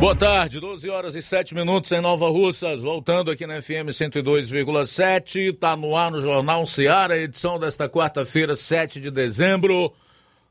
Boa tarde, 12 horas e 7 minutos em Nova Russas, voltando aqui na FM 102,7, tá no ar no Jornal Seara, edição desta quarta-feira, 7 de dezembro.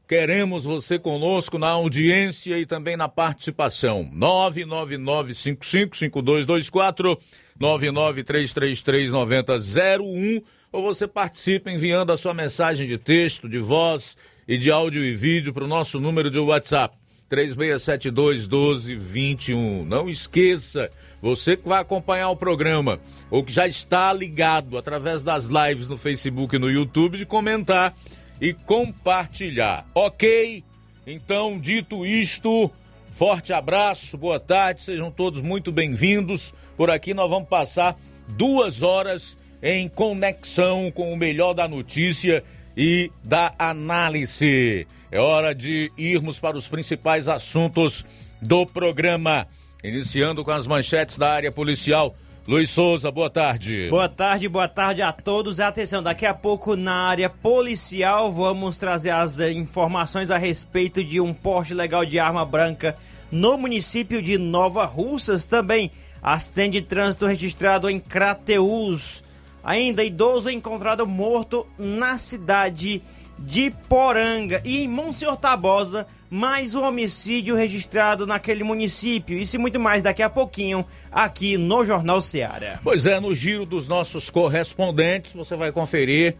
Queremos você conosco na audiência e também na participação. 999555224, 993339001, ou você participa enviando a sua mensagem de texto, de voz e de áudio e vídeo para o nosso número de WhatsApp 3672 1221. Não esqueça, você que vai acompanhar o programa ou que já está ligado através das lives no Facebook e no YouTube, de comentar e compartilhar. Ok? Então, dito isto, forte abraço, boa tarde, sejam todos muito bem-vindos. Por aqui nós vamos passar duas horas em conexão com o melhor da notícia e da análise. É hora de irmos para os principais assuntos do programa. Iniciando com as manchetes da área policial. Luiz Souza, boa tarde. Boa tarde, boa tarde a todos. Atenção, daqui a pouco na área policial vamos trazer as informações a respeito de um porte legal de arma branca no município de Nova Russas. Também acidente de trânsito registrado em Crateús. Ainda idoso encontrado morto na cidade de de Poranga. E em Monsenhor Tabosa, mais um homicídio registrado naquele município. Isso e muito mais daqui a pouquinho aqui no Jornal Seara. Pois é, no giro dos nossos correspondentes, você vai conferir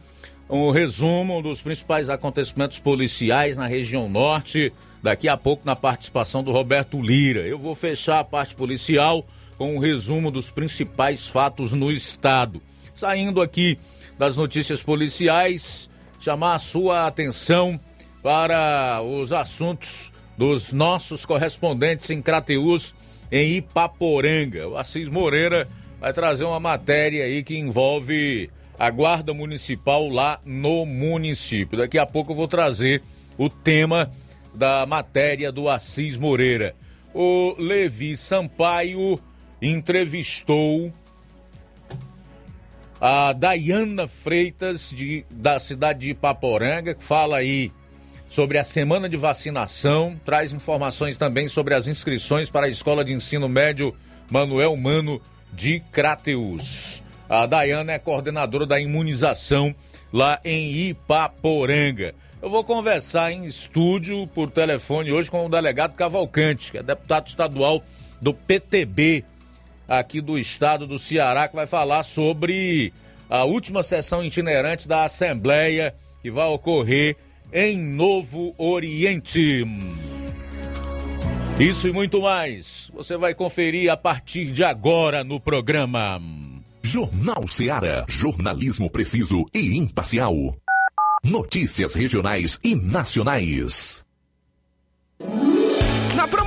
um resumo dos principais acontecimentos policiais na região norte. Daqui a pouco, na participação do Roberto Lira. Eu vou fechar a parte policial com um resumo dos principais fatos no estado. Saindo aqui das notícias policiais, chamar a sua atenção para os assuntos dos nossos correspondentes em Crateús, em Ipaporanga. O Assis Moreira vai trazer uma matéria aí que envolve a Guarda Municipal lá no município. Daqui a pouco eu vou trazer o tema da matéria do Assis Moreira. O Levi Sampaio entrevistou a Dayana Freitas, de, da cidade de Ipaporanga, que fala aí sobre a semana de vacinação, traz informações também sobre as inscrições para a Escola de Ensino Médio Manuel Mano de Crateus. A Dayana é coordenadora da imunização lá em Ipaporanga. Eu vou conversar em estúdio por telefone hoje com o delegado Cavalcante, que é deputado estadual do PTB aqui do estado do Ceará, que vai falar sobre a última sessão itinerante da Assembleia que vai ocorrer em Novo Oriente. Isso e muito mais você vai conferir a partir de agora no programa. Jornal Ceará, jornalismo preciso e imparcial. Notícias regionais e nacionais.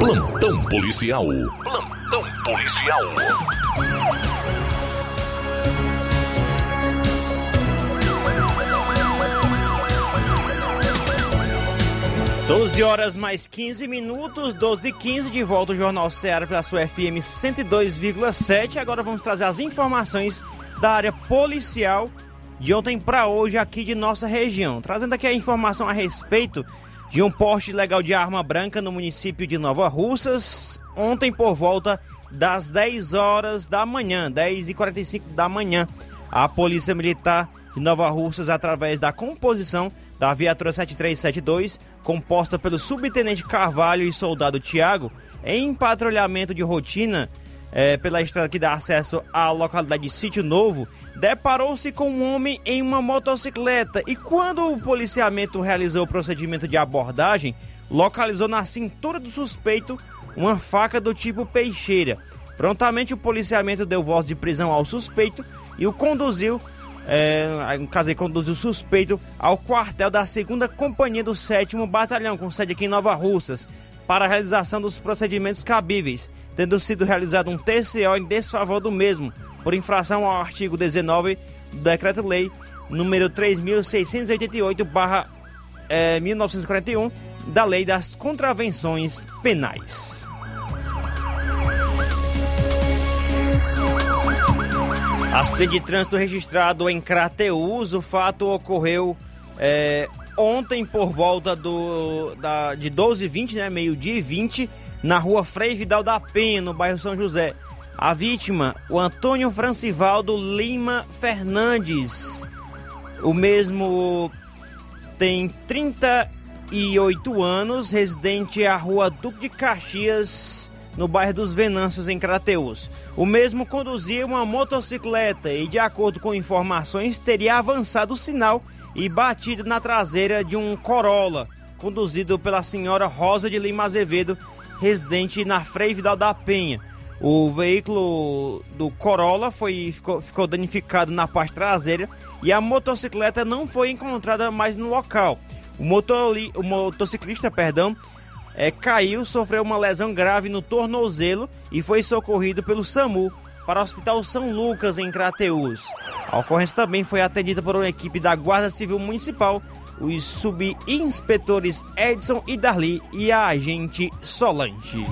Plantão policial. Plantão policial. 12 horas mais 15 minutos, 12 e 15, de volta o Jornal Ceará pela sua FM 102,7. Agora vamos trazer as informações da área policial de ontem para hoje aqui de nossa região. Trazendo aqui a informação a respeito de um porte legal de arma branca no município de Nova Russas, ontem por volta das 10 horas da manhã, 10 e 45 da manhã. A Polícia Militar de Nova Russas, através da composição da viatura 7372, composta pelo subtenente Carvalho e soldado Tiago, em patrulhamento de rotina é, pela estrada que dá acesso à localidade de Sítio Novo, deparou-se com um homem em uma motocicleta e, quando o policiamento realizou o procedimento de abordagem, localizou na cintura do suspeito uma faca do tipo peixeira. Prontamente, o policiamento deu voz de prisão ao suspeito e o conduziu é, no caso conduziu o suspeito ao quartel da 2 Companhia do 7 Batalhão, com sede aqui em Nova Russas, para a realização dos procedimentos cabíveis, tendo sido realizado um TCO em desfavor do mesmo, por infração ao artigo 19 do Decreto-Lei número 3688/1941 da Lei das Contravenções Penais. Acidente de trânsito registrado em Crateús. O fato ocorreu é, ontem por volta do, da, de 12h20, né, meio-dia e 20, na rua Frei Vidal da Penha, no bairro São José. A vítima, o Antônio Francivaldo Lima Fernandes. O mesmo tem 38 anos, residente à rua Duque de Caxias, no bairro dos Venâncios, em Crateus. O mesmo conduzia uma motocicleta e, de acordo com informações, teria avançado o sinal e batido na traseira de um Corolla, conduzido pela senhora Rosa de Lima Azevedo, residente na Frei Vidal da Penha. O veículo do Corolla foi, ficou, ficou danificado na parte traseira e a motocicleta não foi encontrada mais no local. O, motori, o motociclista, perdão, é, caiu, sofreu uma lesão grave no tornozelo e foi socorrido pelo SAMU para o Hospital São Lucas, em Crateús. A ocorrência também foi atendida por uma equipe da Guarda Civil Municipal, os subinspetores Edson e Darli e a agente Solange.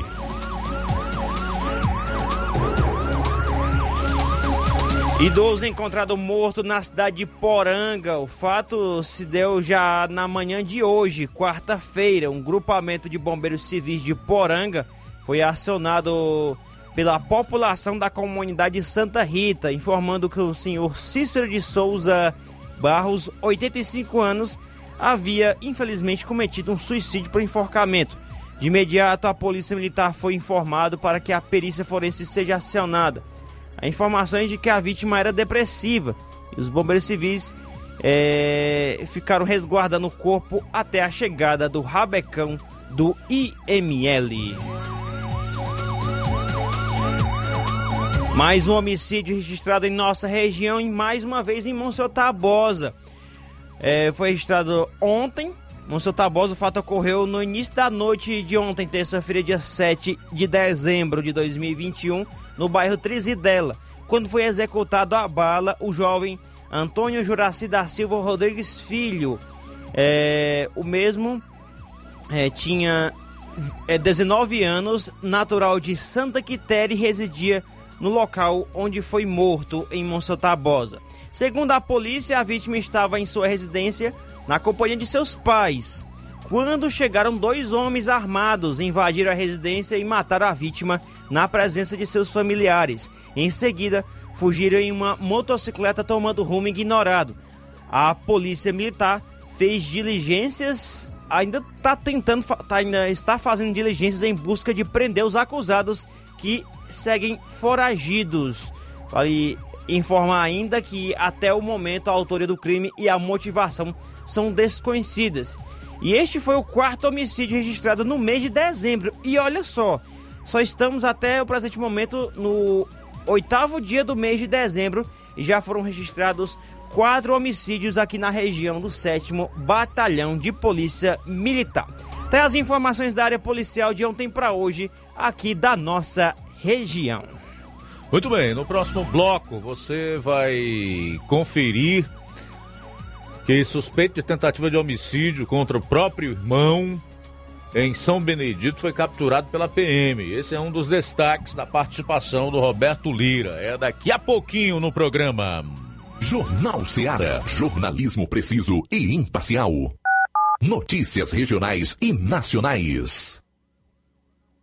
Idoso encontrado morto na cidade de Poranga. O fato se deu já na manhã de hoje, quarta-feira. Um grupamento de bombeiros civis de Poranga foi acionado pela população da comunidade Santa Rita, informando que o senhor Cícero de Souza Barros, 85 anos, havia infelizmente cometido um suicídio por enforcamento. De imediato, a polícia militar foi informado para que a perícia forense seja acionada. Há informações de que a vítima era depressiva e os bombeiros civis é, ficaram resguardando o corpo até a chegada do rabecão do IML. Mais um homicídio registrado em nossa região e mais uma vez em Monsenhor Tabosa. É, foi registrado ontem. Monsenhor Tabosa, o fato ocorreu no início da noite de ontem, terça-feira, dia 7 de dezembro de 2021 no bairro Trizidela, quando foi executado a bala o jovem Antônio Juraci da Silva Rodrigues Filho. É, o mesmo é, tinha é, 19 anos, natural de Santa Quitéria e residia no local onde foi morto, em Monsantabosa. Segundo a polícia, a vítima estava em sua residência na companhia de seus pais quando chegaram dois homens armados, invadiram a residência e mataram a vítima na presença de seus familiares. Em seguida, fugiram em uma motocicleta tomando rumo ignorado. A polícia militar fez diligências, ainda está tentando, tá, ainda está fazendo diligências em busca de prender os acusados que seguem foragidos. Vale informar ainda que até o momento a autoria do crime e a motivação são desconhecidas. E este foi o quarto homicídio registrado no mês de dezembro. E olha só, só estamos até o presente momento no oitavo dia do mês de dezembro e já foram registrados quatro homicídios aqui na região do sétimo Batalhão de Polícia Militar. Tem as informações da área policial de ontem para hoje aqui da nossa região. Muito bem, no próximo bloco você vai conferir que suspeito de tentativa de homicídio contra o próprio irmão em São Benedito foi capturado pela PM. Esse é um dos destaques da participação do Roberto Lira. É daqui a pouquinho no programa. Jornal Seara. Jornalismo preciso e imparcial. Notícias regionais e nacionais.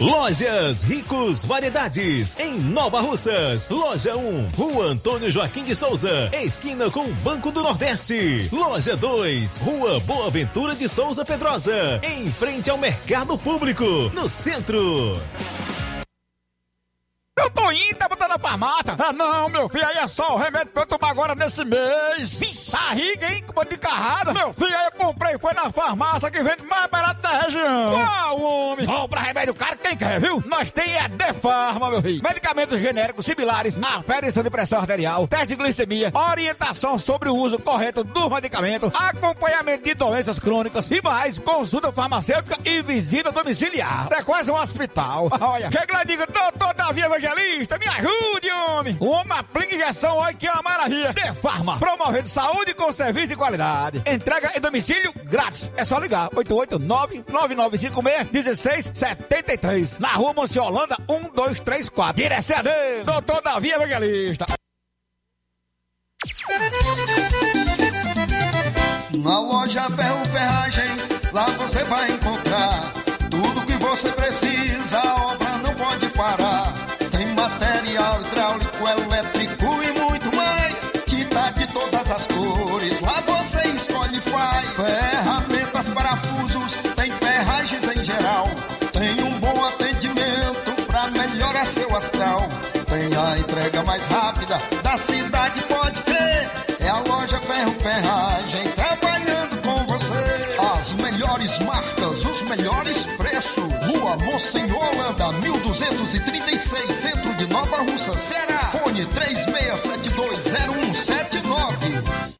Lojas Ricos Variedades, em Nova Russas. Loja 1, Rua Antônio Joaquim de Souza, esquina com o Banco do Nordeste. Loja 2, Rua Boa Ventura de Souza Pedrosa, em frente ao Mercado Público, no centro. Eu tô indo, tá botando na farmácia. Ah, não, meu filho, aí é só o remédio pra eu tomar agora nesse mês. Vixe. Barriga, hein, com de carrada. Meu filho, aí eu comprei, foi na farmácia que vende mais barato da região. Qual, homem? Compra remédio caro quem quer, viu? Nós tem é Defarma, meu filho. Medicamentos genéricos similares, aferição de pressão arterial, teste de glicemia, orientação sobre o uso correto do medicamento, acompanhamento de doenças crônicas e mais, consulta farmacêutica e visita domiciliar. É quase um hospital. Olha, chega lá e diga, doutor Davi Evangelista, me ajude, homem. Uma aplica injeção, olha que é uma maravilha. De Farma, promovendo saúde com serviço de qualidade. Entrega em domicílio grátis. É só ligar, 889-9956-1673. Na rua Monsiolanda, 1234. Direção dele, doutor Davi Evangelista. Na loja Ferro Ferragens, lá você vai encontrar tudo que você precisa, preços. Rua Monsenhor Holanda, 1236, centro de Nova Russa, Ceará. Fone 36720179.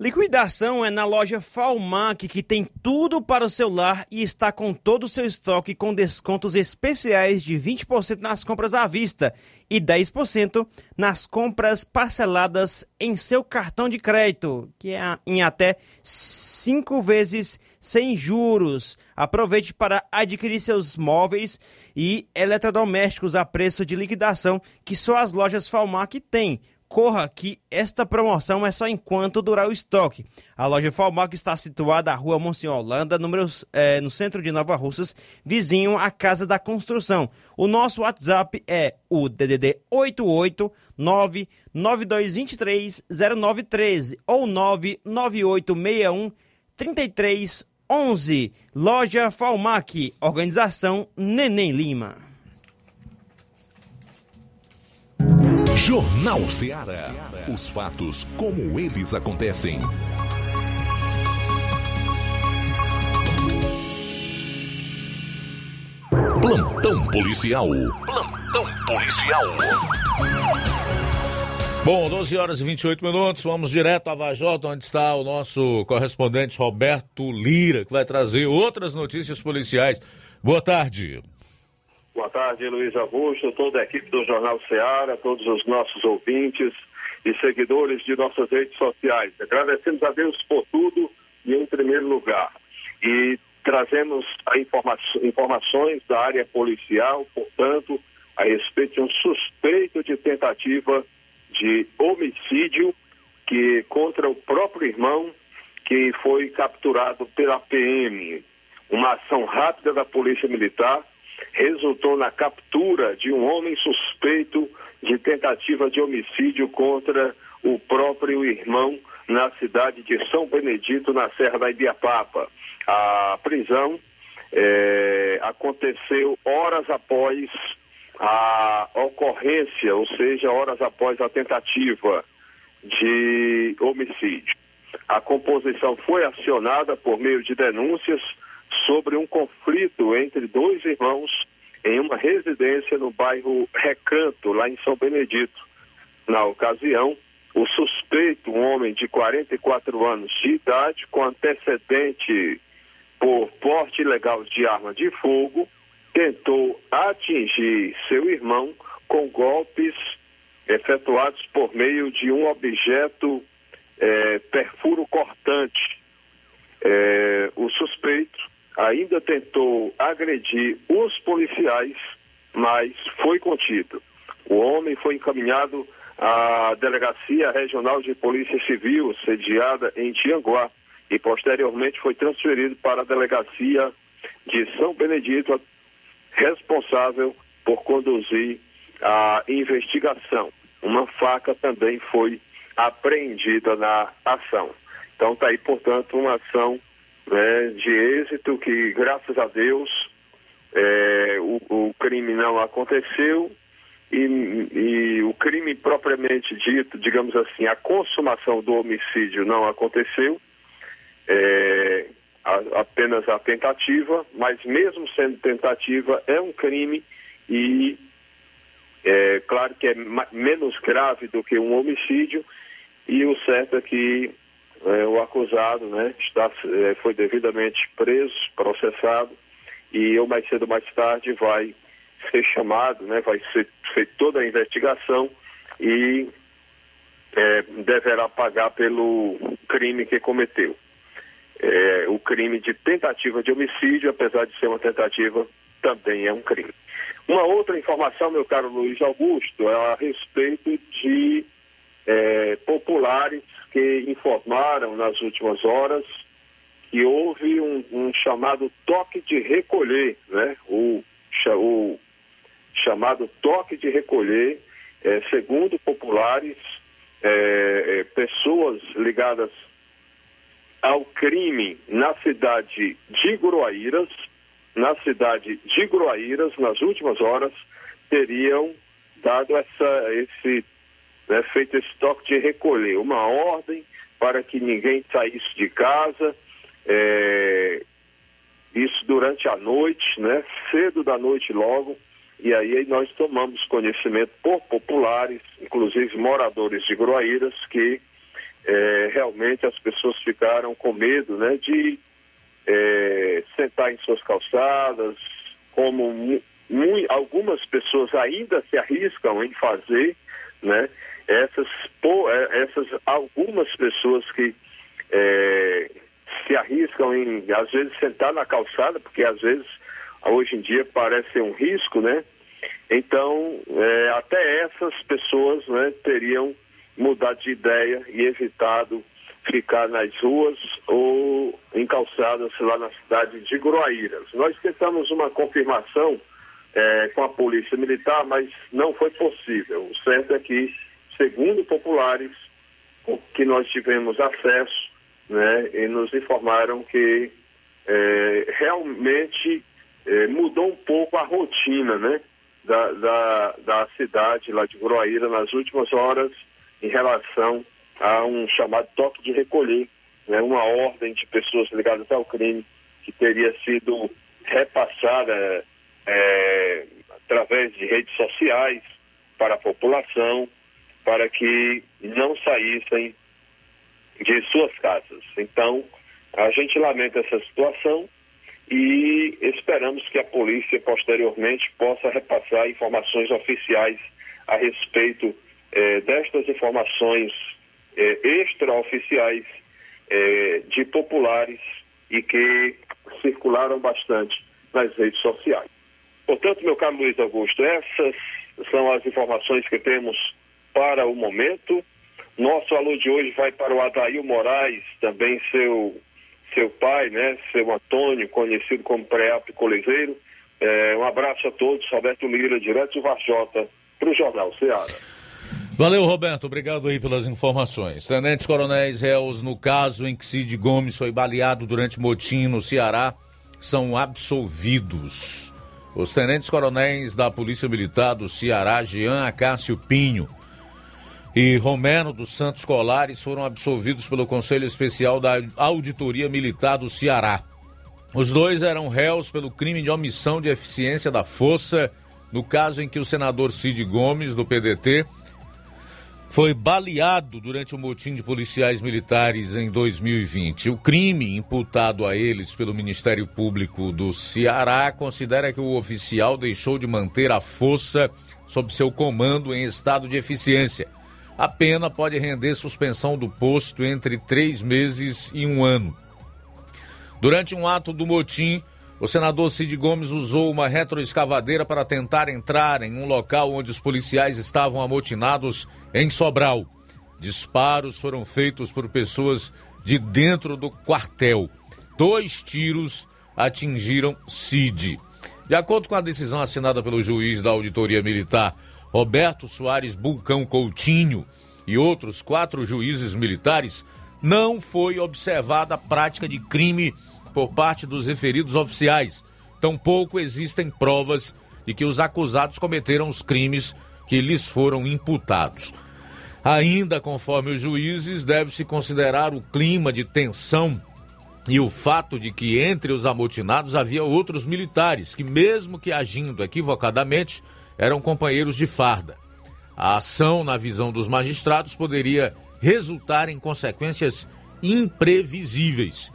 Liquidação é na loja Falmac, que tem tudo para o seu lar e está com todo o seu estoque com descontos especiais de 20% nas compras à vista e 10% nas compras parceladas em seu cartão de crédito, que é em até 5 vezes sem juros. Aproveite para adquirir seus móveis e eletrodomésticos a preço de liquidação que só as lojas Falmac têm corra que esta promoção é só enquanto durar o estoque. A loja Falmac está situada na rua Monsenhor Holanda, números, é, no centro de Nova Russas, vizinho à Casa da Construção. O nosso WhatsApp é o DDD 88992230913 ou 99861 3311. Loja Falmac, organização Neném Lima. Jornal Ceará. Os fatos como eles acontecem. Plantão policial. Plantão policial. Bom, 12 horas e 28 minutos, vamos direto a Vajota, onde está o nosso correspondente Roberto Lira, que vai trazer outras notícias policiais. Boa tarde. Boa tarde, Luiz Augusto, toda a equipe do Jornal Ceará, todos os nossos ouvintes e seguidores de nossas redes sociais. Agradecemos a Deus por tudo e em primeiro lugar. E trazemos informa informações da área policial, portanto, a respeito de um suspeito de tentativa de homicídio que contra o próprio irmão que foi capturado pela PM. Uma ação rápida da Polícia Militar resultou na captura de um homem suspeito de tentativa de homicídio contra o próprio irmão na cidade de São Benedito, na Serra da Ibiapapa. A prisão é, aconteceu horas após a ocorrência, ou seja, horas após a tentativa de homicídio. A composição foi acionada por meio de denúncias sobre um conflito entre dois irmãos em uma residência no bairro Recanto, lá em São Benedito. Na ocasião, o suspeito, um homem de 44 anos de idade, com antecedente por porte ilegal de arma de fogo, tentou atingir seu irmão com golpes efetuados por meio de um objeto é, perfuro cortante. É, o suspeito ainda tentou agredir os policiais, mas foi contido. O homem foi encaminhado à Delegacia Regional de Polícia Civil, sediada em Tianguá, e posteriormente foi transferido para a Delegacia de São Benedito, responsável por conduzir a investigação. Uma faca também foi apreendida na ação. Então está aí, portanto, uma ação né, de êxito que, graças a Deus, é, o, o, crime não aconteceu e, e, o crime propriamente dito, digamos assim, a consumação do homicídio não aconteceu, é, a, apenas a tentativa, mas mesmo sendo tentativa, é um crime e é claro que é menos grave do que um homicídio e o certo é que é, o acusado né, está, é, foi devidamente preso, processado, e eu mais cedo ou mais tarde vai ser chamado, né, vai ser feita toda a investigação e é, deverá pagar pelo crime que cometeu. É, o crime de tentativa de homicídio, apesar de ser uma tentativa, também é um crime. Uma outra informação, meu caro Luiz Augusto, é a respeito de é, populares que informaram nas últimas horas que houve um, um chamado toque de recolher, né? O, o chamado toque de recolher, é, segundo populares, é, é, pessoas ligadas ao crime na cidade de Groaíras, na cidade de Groaíras, nas últimas horas, teriam dado essa, esse né, feito esse toque de recolher, uma ordem para que ninguém saísse de casa, é, isso durante a noite, né? Cedo da noite logo. E aí nós tomamos conhecimento por populares, inclusive moradores de Groaíras, que é, realmente as pessoas ficaram com medo né, de é, sentar em suas calçadas, como algumas pessoas ainda se arriscam em fazer, né? Essas, é, essas algumas pessoas que é, se arriscam em, às vezes, sentar na calçada, porque às vezes, hoje em dia, parece ser um risco, né? Então, é, até essas pessoas né, teriam mudado de ideia e evitado ficar nas ruas ou em calçadas lá na cidade de Groaíras. Nós tentamos uma confirmação é, com a polícia militar, mas não foi possível. O certo é que, segundo populares que nós tivemos acesso, né, e nos informaram que é, realmente é, mudou um pouco a rotina, né, da, da, da cidade lá de Groaíra nas últimas horas em relação a um chamado toque de recolher, né, uma ordem de pessoas ligadas ao crime que teria sido repassada é, através de redes sociais para a população, para que não saíssem de suas casas. Então, a gente lamenta essa situação e esperamos que a polícia posteriormente possa repassar informações oficiais a respeito eh, destas informações eh, extraoficiais eh, de populares e que circularam bastante nas redes sociais. Portanto, meu caro Luiz Augusto, essas são as informações que temos para o momento. Nosso alô de hoje vai para o Adail Moraes, também seu, seu pai, né? Seu Antônio, conhecido como Preap Colezeiro. É, um abraço a todos, Roberto Lira, direto do Varjota, para o Jornal Ceará. Valeu, Roberto. Obrigado aí pelas informações. Tenentes coronéis réus no caso em que Cid Gomes foi baleado durante motim no Ceará são absolvidos. Os tenentes coronéis da Polícia Militar do Ceará, Jean Acácio Pinho e Romero dos Santos Colares, foram absolvidos pelo Conselho Especial da Auditoria Militar do Ceará. Os dois eram réus pelo crime de omissão de eficiência da força, no caso em que o senador Cid Gomes, do PDT, foi baleado durante o motim de policiais militares em 2020. O crime imputado a eles pelo Ministério Público do Ceará considera que o oficial deixou de manter a força sob seu comando em estado de eficiência. A pena pode render suspensão do posto entre três meses e um ano. Durante um ato do motim, o senador Cid Gomes usou uma retroescavadeira para tentar entrar em um local onde os policiais estavam amotinados em Sobral. Disparos foram feitos por pessoas de dentro do quartel. Dois tiros atingiram Cid. De acordo com a decisão assinada pelo juiz da Auditoria Militar, Roberto Soares Bulcão Coutinho, e outros quatro juízes militares, não foi observada a prática de crime por parte dos referidos oficiais. Tampouco existem provas de que os acusados cometeram os crimes que lhes foram imputados. Ainda conforme os juízes, deve-se considerar o clima de tensão e o fato de que entre os amotinados havia outros militares que, mesmo que agindo equivocadamente, eram companheiros de farda. A ação, na visão dos magistrados, poderia resultar em consequências imprevisíveis.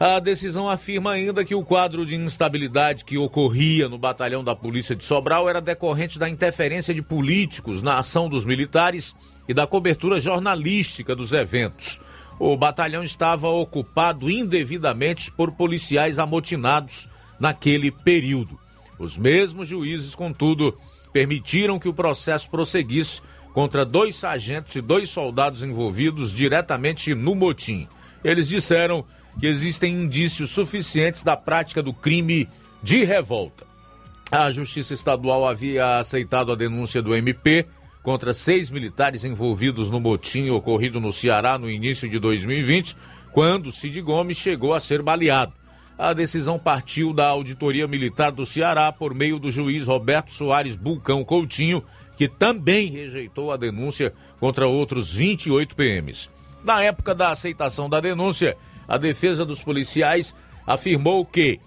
A decisão afirma ainda que o quadro de instabilidade que ocorria no batalhão da Polícia de Sobral era decorrente da interferência de políticos na ação dos militares e da cobertura jornalística dos eventos. O batalhão estava ocupado indevidamente por policiais amotinados naquele período. Os mesmos juízes, contudo, permitiram que o processo prosseguisse contra dois sargentos e dois soldados envolvidos diretamente no motim. Eles disseram que existem indícios suficientes da prática do crime de revolta. A Justiça Estadual havia aceitado a denúncia do MP contra seis militares envolvidos no motim ocorrido no Ceará no início de 2020, quando Cid Gomes chegou a ser baleado. A decisão partiu da Auditoria Militar do Ceará por meio do juiz Roberto Soares Bulcão Coutinho, que também rejeitou a denúncia contra outros 28 PMs. Na época da aceitação da denúncia, a defesa dos policiais afirmou que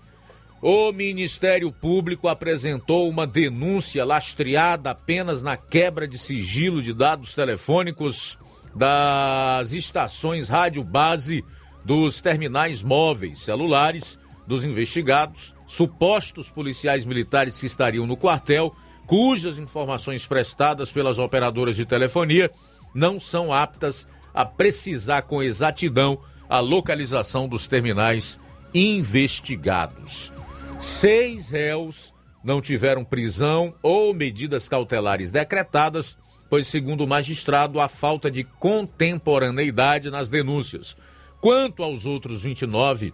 o Ministério Público apresentou uma denúncia lastreada apenas na quebra de sigilo de dados telefônicos das estações rádio base dos terminais móveis celulares dos investigados, supostos policiais militares que estariam no quartel, cujas informações prestadas pelas operadoras de telefonia não são aptas a precisar com exatidão a localização dos terminais investigados. Seis réus não tiveram prisão ou medidas cautelares decretadas, pois, segundo o magistrado, há falta de contemporaneidade nas denúncias. Quanto aos outros 29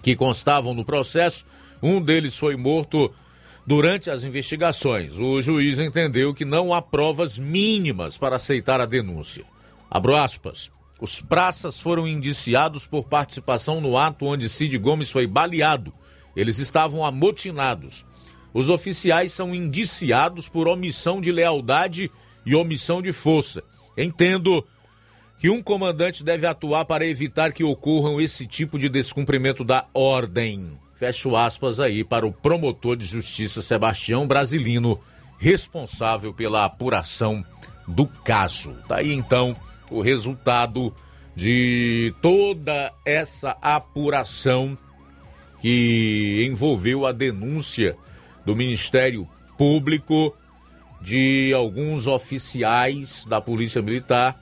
que constavam no processo, um deles foi morto durante as investigações. O juiz entendeu que não há provas mínimas para aceitar a denúncia. Abro aspas. Os praças foram indiciados por participação no ato onde Cid Gomes foi baleado. Eles estavam amotinados. Os oficiais são indiciados por omissão de lealdade e omissão de força. Entendo que um comandante deve atuar para evitar que ocorram esse tipo de descumprimento da ordem. Fecho aspas aí para o promotor de justiça Sebastião Brasilino, responsável pela apuração do caso. Tá aí então o resultado de toda essa apuração que envolveu a denúncia do Ministério Público de alguns oficiais da Polícia Militar,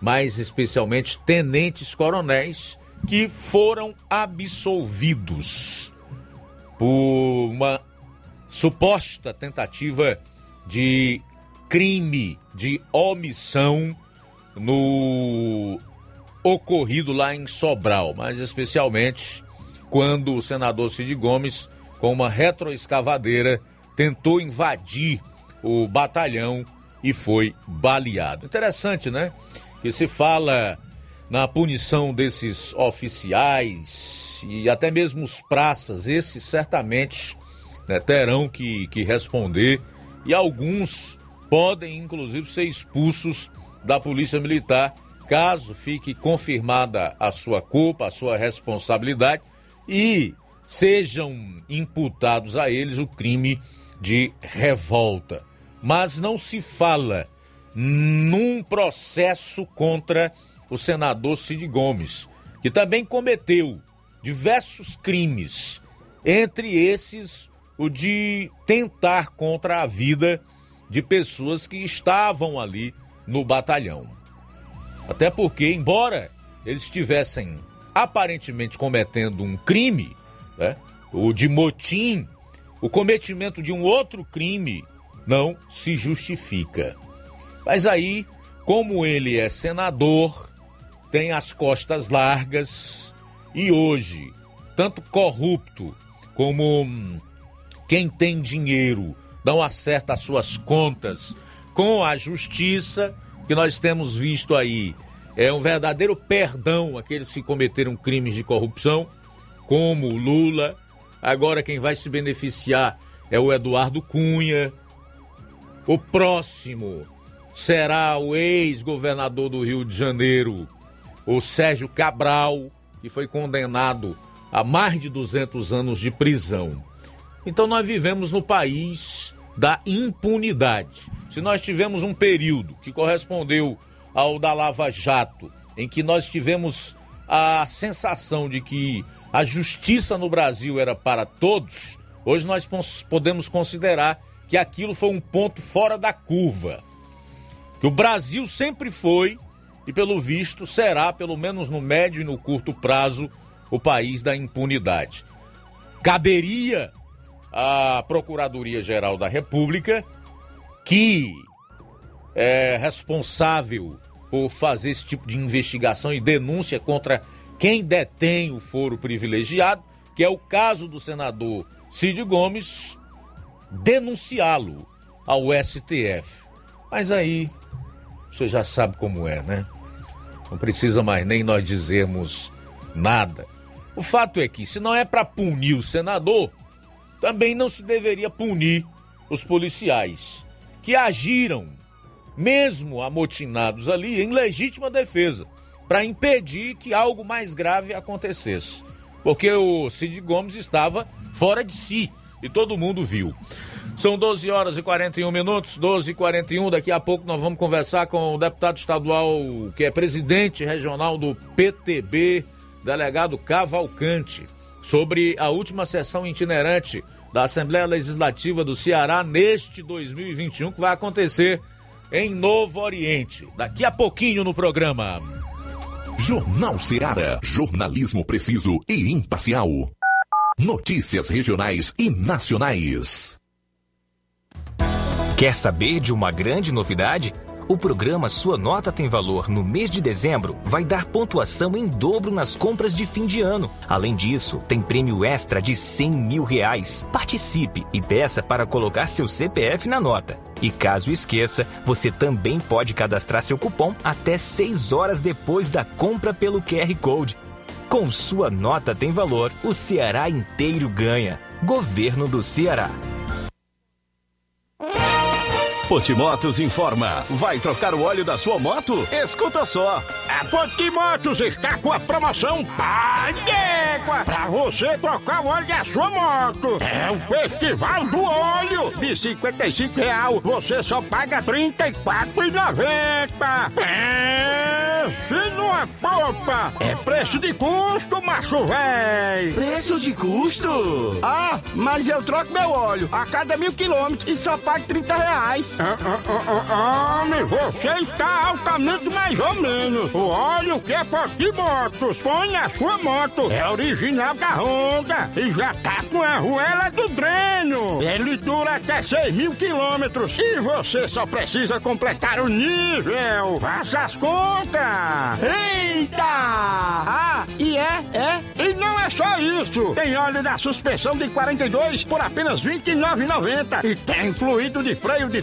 mais especialmente tenentes coronéis, que foram absolvidos por uma suposta tentativa de crime de omissão no ocorrido lá em Sobral, mas especialmente quando o senador Cid Gomes, com uma retroescavadeira, tentou invadir o batalhão e foi baleado. Interessante, né? Que se fala na punição desses oficiais e até mesmo os praças, esses certamente né, terão que, que responder e alguns podem inclusive ser expulsos da Polícia Militar caso fique confirmada a sua culpa, a sua responsabilidade e sejam imputados a eles o crime de revolta. Mas não se fala num processo contra o senador Cid Gomes, que também cometeu diversos crimes, entre esses o de tentar contra a vida de pessoas que estavam ali no batalhão. Até porque, embora eles estivessem aparentemente cometendo um crime, né, o de motim, o cometimento de um outro crime não se justifica. Mas aí, como ele é senador, tem as costas largas e hoje, tanto corrupto como hum, quem tem dinheiro não acerta as suas contas com a justiça, que nós temos visto aí é um verdadeiro perdão aqueles que cometeram crimes de corrupção, como o Lula. Agora quem vai se beneficiar é o Eduardo Cunha. O próximo será o ex-governador do Rio de Janeiro, o Sérgio Cabral, que foi condenado a mais de 200 anos de prisão. Então nós vivemos no país da impunidade. Se nós tivemos um período que correspondeu ao da Lava Jato, em que nós tivemos a sensação de que a justiça no Brasil era para todos, hoje nós podemos considerar que aquilo foi um ponto fora da curva. Que o Brasil sempre foi e, pelo visto, será, pelo menos no médio e no curto prazo, o país da impunidade. Caberia à Procuradoria-Geral da República, que é responsável por fazer esse tipo de investigação e denúncia contra quem detém o foro privilegiado, que é o caso do senador Cid Gomes, denunciá-lo ao STF. Mas aí você já sabe como é, né? Não precisa mais nem nós dizermos nada. O fato é que, se não é para punir o senador, também não se deveria punir os policiais que agiram mesmo amotinados ali, em legítima defesa, para impedir que algo mais grave acontecesse. porque o Cid Gomes estava fora de si e todo mundo viu. São 12 horas e 41 minutos, 12 e 41. Daqui a pouco nós vamos conversar com o deputado estadual, que é presidente regional do PTB, delegado Cavalcante, sobre a última sessão itinerante da Assembleia Legislativa do Ceará neste 2021, que vai acontecer em Novo Oriente. Daqui a pouquinho no programa. Jornal Ceará, jornalismo preciso e imparcial. Notícias regionais e nacionais. Quer saber de uma grande novidade? O programa Sua Nota Tem Valor no mês de dezembro vai dar pontuação em dobro nas compras de fim de ano. Além disso, tem prêmio extra de 100 mil reais. Participe e peça para colocar seu CPF na nota. E caso esqueça, você também pode cadastrar seu cupom até 6 horas depois da compra pelo QR Code. Com Sua Nota Tem Valor, o Ceará inteiro ganha. Governo do Ceará. Potimotos informa. Vai trocar o óleo da sua moto? Escuta só. A Potimotos está com a promoção Pai d'Égua para você trocar o óleo da sua moto. É o Festival do Óleo. De 55 real, você só paga R$ 34,90. Pense numa popa. É preço de custo, macho véi. Preço de custo? Ah, mas eu troco meu óleo a cada mil quilômetros e só pago 30 reais. Ah, ah, ah, ah, homem, você está altamente mais ou menos. O óleo que é Potimotos põe na sua moto. É original da Honda e já tá com a arruela do dreno. Ele dura até 6 mil quilômetros e você só precisa completar o nível. Faça as contas. Eita! Ah, e é, é, e não é só isso. Tem óleo da suspensão de 42 por apenas R$ 29,90 e tem fluido de freio de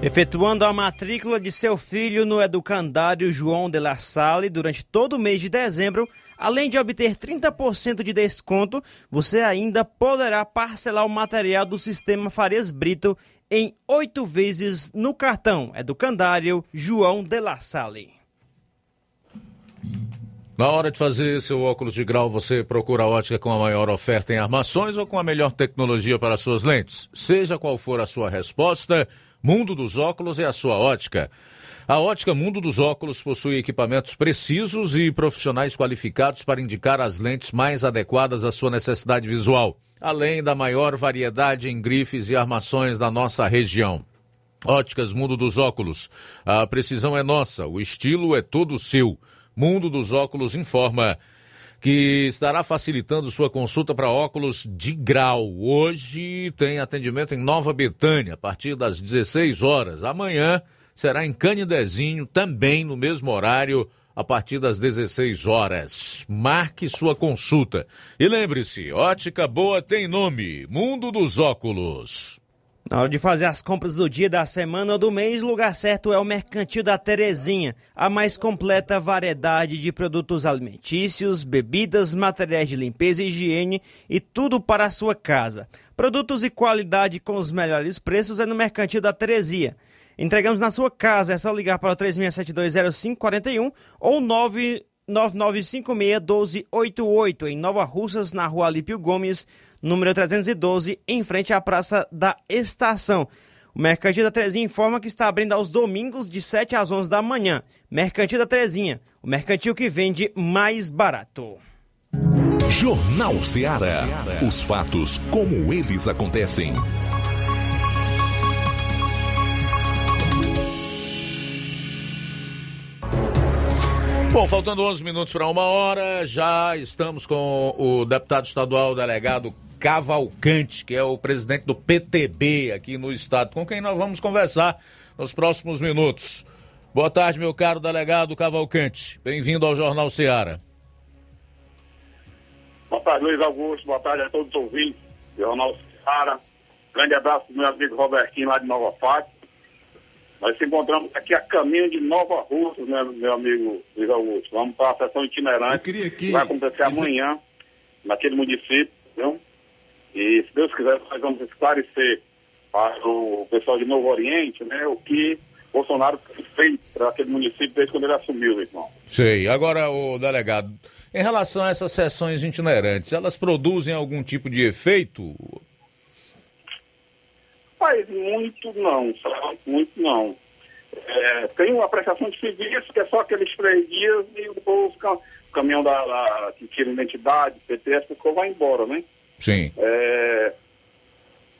Efetuando a matrícula de seu filho no Educandário João de La Salle durante todo o mês de dezembro, além de obter 30% de desconto, você ainda poderá parcelar o material do sistema Farias Brito em oito vezes no cartão Educandário João de La Salle. Na hora de fazer seu óculos de grau, você procura a ótica com a maior oferta em armações ou com a melhor tecnologia para suas lentes? Seja qual for a sua resposta, Mundo dos Óculos é a sua ótica. A ótica Mundo dos Óculos possui equipamentos precisos e profissionais qualificados para indicar as lentes mais adequadas à sua necessidade visual, além da maior variedade em grifes e armações da nossa região. Óticas Mundo dos Óculos. A precisão é nossa, o estilo é todo seu. Mundo dos Óculos informa que estará facilitando sua consulta para óculos de grau. Hoje tem atendimento em Nova Betânia, a partir das 16 horas. Amanhã será em Canidezinho, também no mesmo horário, a partir das 16 horas. Marque sua consulta. E lembre-se, ótica boa tem nome, Mundo dos Óculos. Na hora de fazer as compras do dia, da semana ou do mês, o lugar certo é o Mercantil da Terezinha. A mais completa variedade de produtos alimentícios, bebidas, materiais de limpeza e higiene e tudo para a sua casa. Produtos e qualidade com os melhores preços é no Mercantil da Terezinha. Entregamos na sua casa, é só ligar para o 36720541 ou 9 9956-1288, em Nova Russas, na rua Alípio Gomes, número 312, em frente à Praça da Estação. O Mercantil da Terezinha informa que está abrindo aos domingos de 7 às 11 da manhã. Mercantil da Terezinha, o mercantil que vende mais barato. Jornal Ceará. Os fatos como eles acontecem. Bom, faltando 11 minutos para uma hora, já estamos com o deputado estadual delegado Cavalcante, que é o presidente do PTB aqui no estado, com quem nós vamos conversar nos próximos minutos. Boa tarde, meu caro delegado Cavalcante. Bem-vindo ao Jornal Ceará. Boa tarde, Luiz Augusto. Boa tarde a todos os ouvintes do Jornal Ceará. Grande abraço do meu amigo Robertinho lá de Nova Fátima. Nós se encontramos aqui a caminho de Nova Rússia, né, meu amigo Luiz Augusto. Vamos para a sessão itinerante. Que... que vai acontecer amanhã, naquele município, viu? E se Deus quiser, nós vamos esclarecer para o pessoal de Novo Oriente, né, o que Bolsonaro fez para aquele município desde quando ele assumiu, meu irmão. Sei. Agora, o delegado, em relação a essas sessões itinerantes, elas produzem algum tipo de efeito? Mas muito não, sabe? Muito não. É, tem uma prestação de serviço que é só aqueles três dias e depois o caminhão da, da, que tira identidade, PTS, ficou vai embora, né? Sim. É,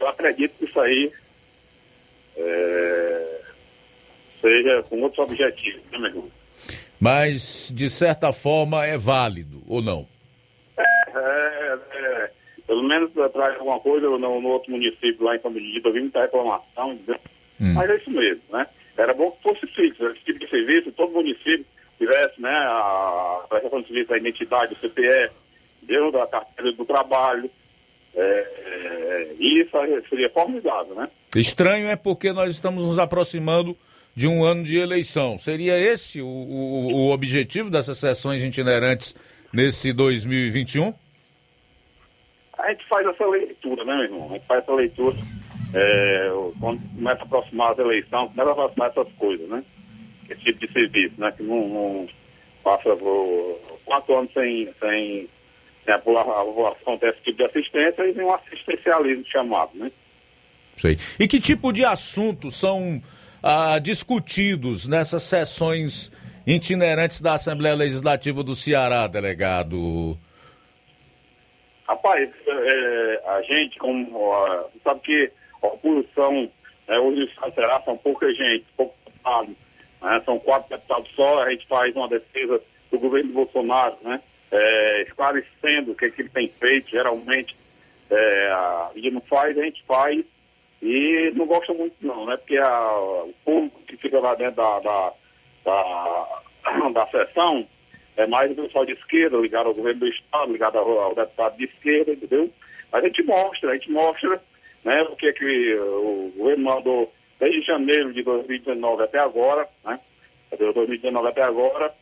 eu acredito que isso aí é, seja com outros objetivos, né, meu irmão? Mas, de certa forma, é válido, ou não? Menos traz alguma coisa no, no, outro município lá em São Benedito, vi muita reclamação, hum. mas é isso mesmo, né? Era bom que fosse fixo, esse tipo de serviço, todo município tivesse, né, a prestação de serviço da identidade, do CPF, deu da carteira do trabalho, é, é, isso seria formidável, né? Estranho é porque nós estamos nos aproximando de um ano de eleição. Seria esse o, o, o objetivo dessas sessões itinerantes nesse 2021? A gente faz essa leitura, né, meu irmão? A gente faz essa leitura é, quando começa a aproximar as eleições, começa a aproximar essas coisas, né? Esse tipo de serviço, né? Que não, não passa por quatro anos sem, sem, se a população tem esse tipo de assistência, e vem um assistencialismo chamado, né? Sei. E que tipo de assuntos são ah, discutidos nessas sessões itinerantes da Assembleia Legislativa do Ceará, delegado? Rapaz, é, a gente, como sabe que a oposição, é, hoje Ceará são pouca gente, pouco deputado, né? são quatro deputados só, a gente faz uma defesa do governo Bolsonaro, né? É, esclarecendo o que, é que ele tem feito, geralmente é, a não faz, a gente faz e não gosta muito não, né? Porque a, o público que fica lá dentro da, da, da, da sessão é mais o pessoal de esquerda, ligado ao governo do Estado, ligado ao, ao deputado de esquerda, entendeu? A gente mostra, a gente mostra né, o que é que o governo mandou desde janeiro de 2019 até agora, né? De 2019 até agora,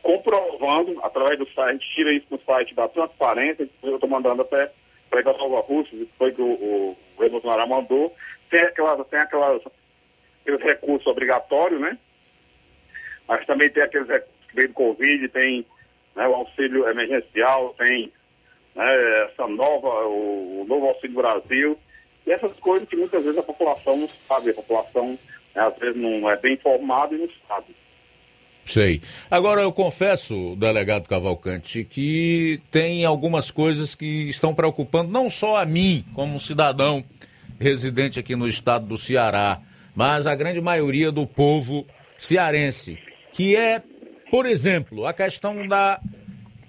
comprovando, através do site, a gente tira isso no site da transparência, eu estou mandando até para a Nova Rússia, que foi que o, o, o Bolsonaro mandou, tem, aquelas, tem aquelas, aqueles recursos obrigatórios, né? Mas também tem aqueles recursos que do Covid, tem né, o auxílio emergencial, tem né, essa nova, o, o, novo Auxílio Brasil, e essas coisas que muitas vezes a população não sabe, a população né, às vezes não é bem informada e não sabe. Sei. Agora eu confesso, delegado Cavalcante, que tem algumas coisas que estão preocupando não só a mim, como cidadão residente aqui no estado do Ceará, mas a grande maioria do povo cearense, que é, por exemplo, a questão da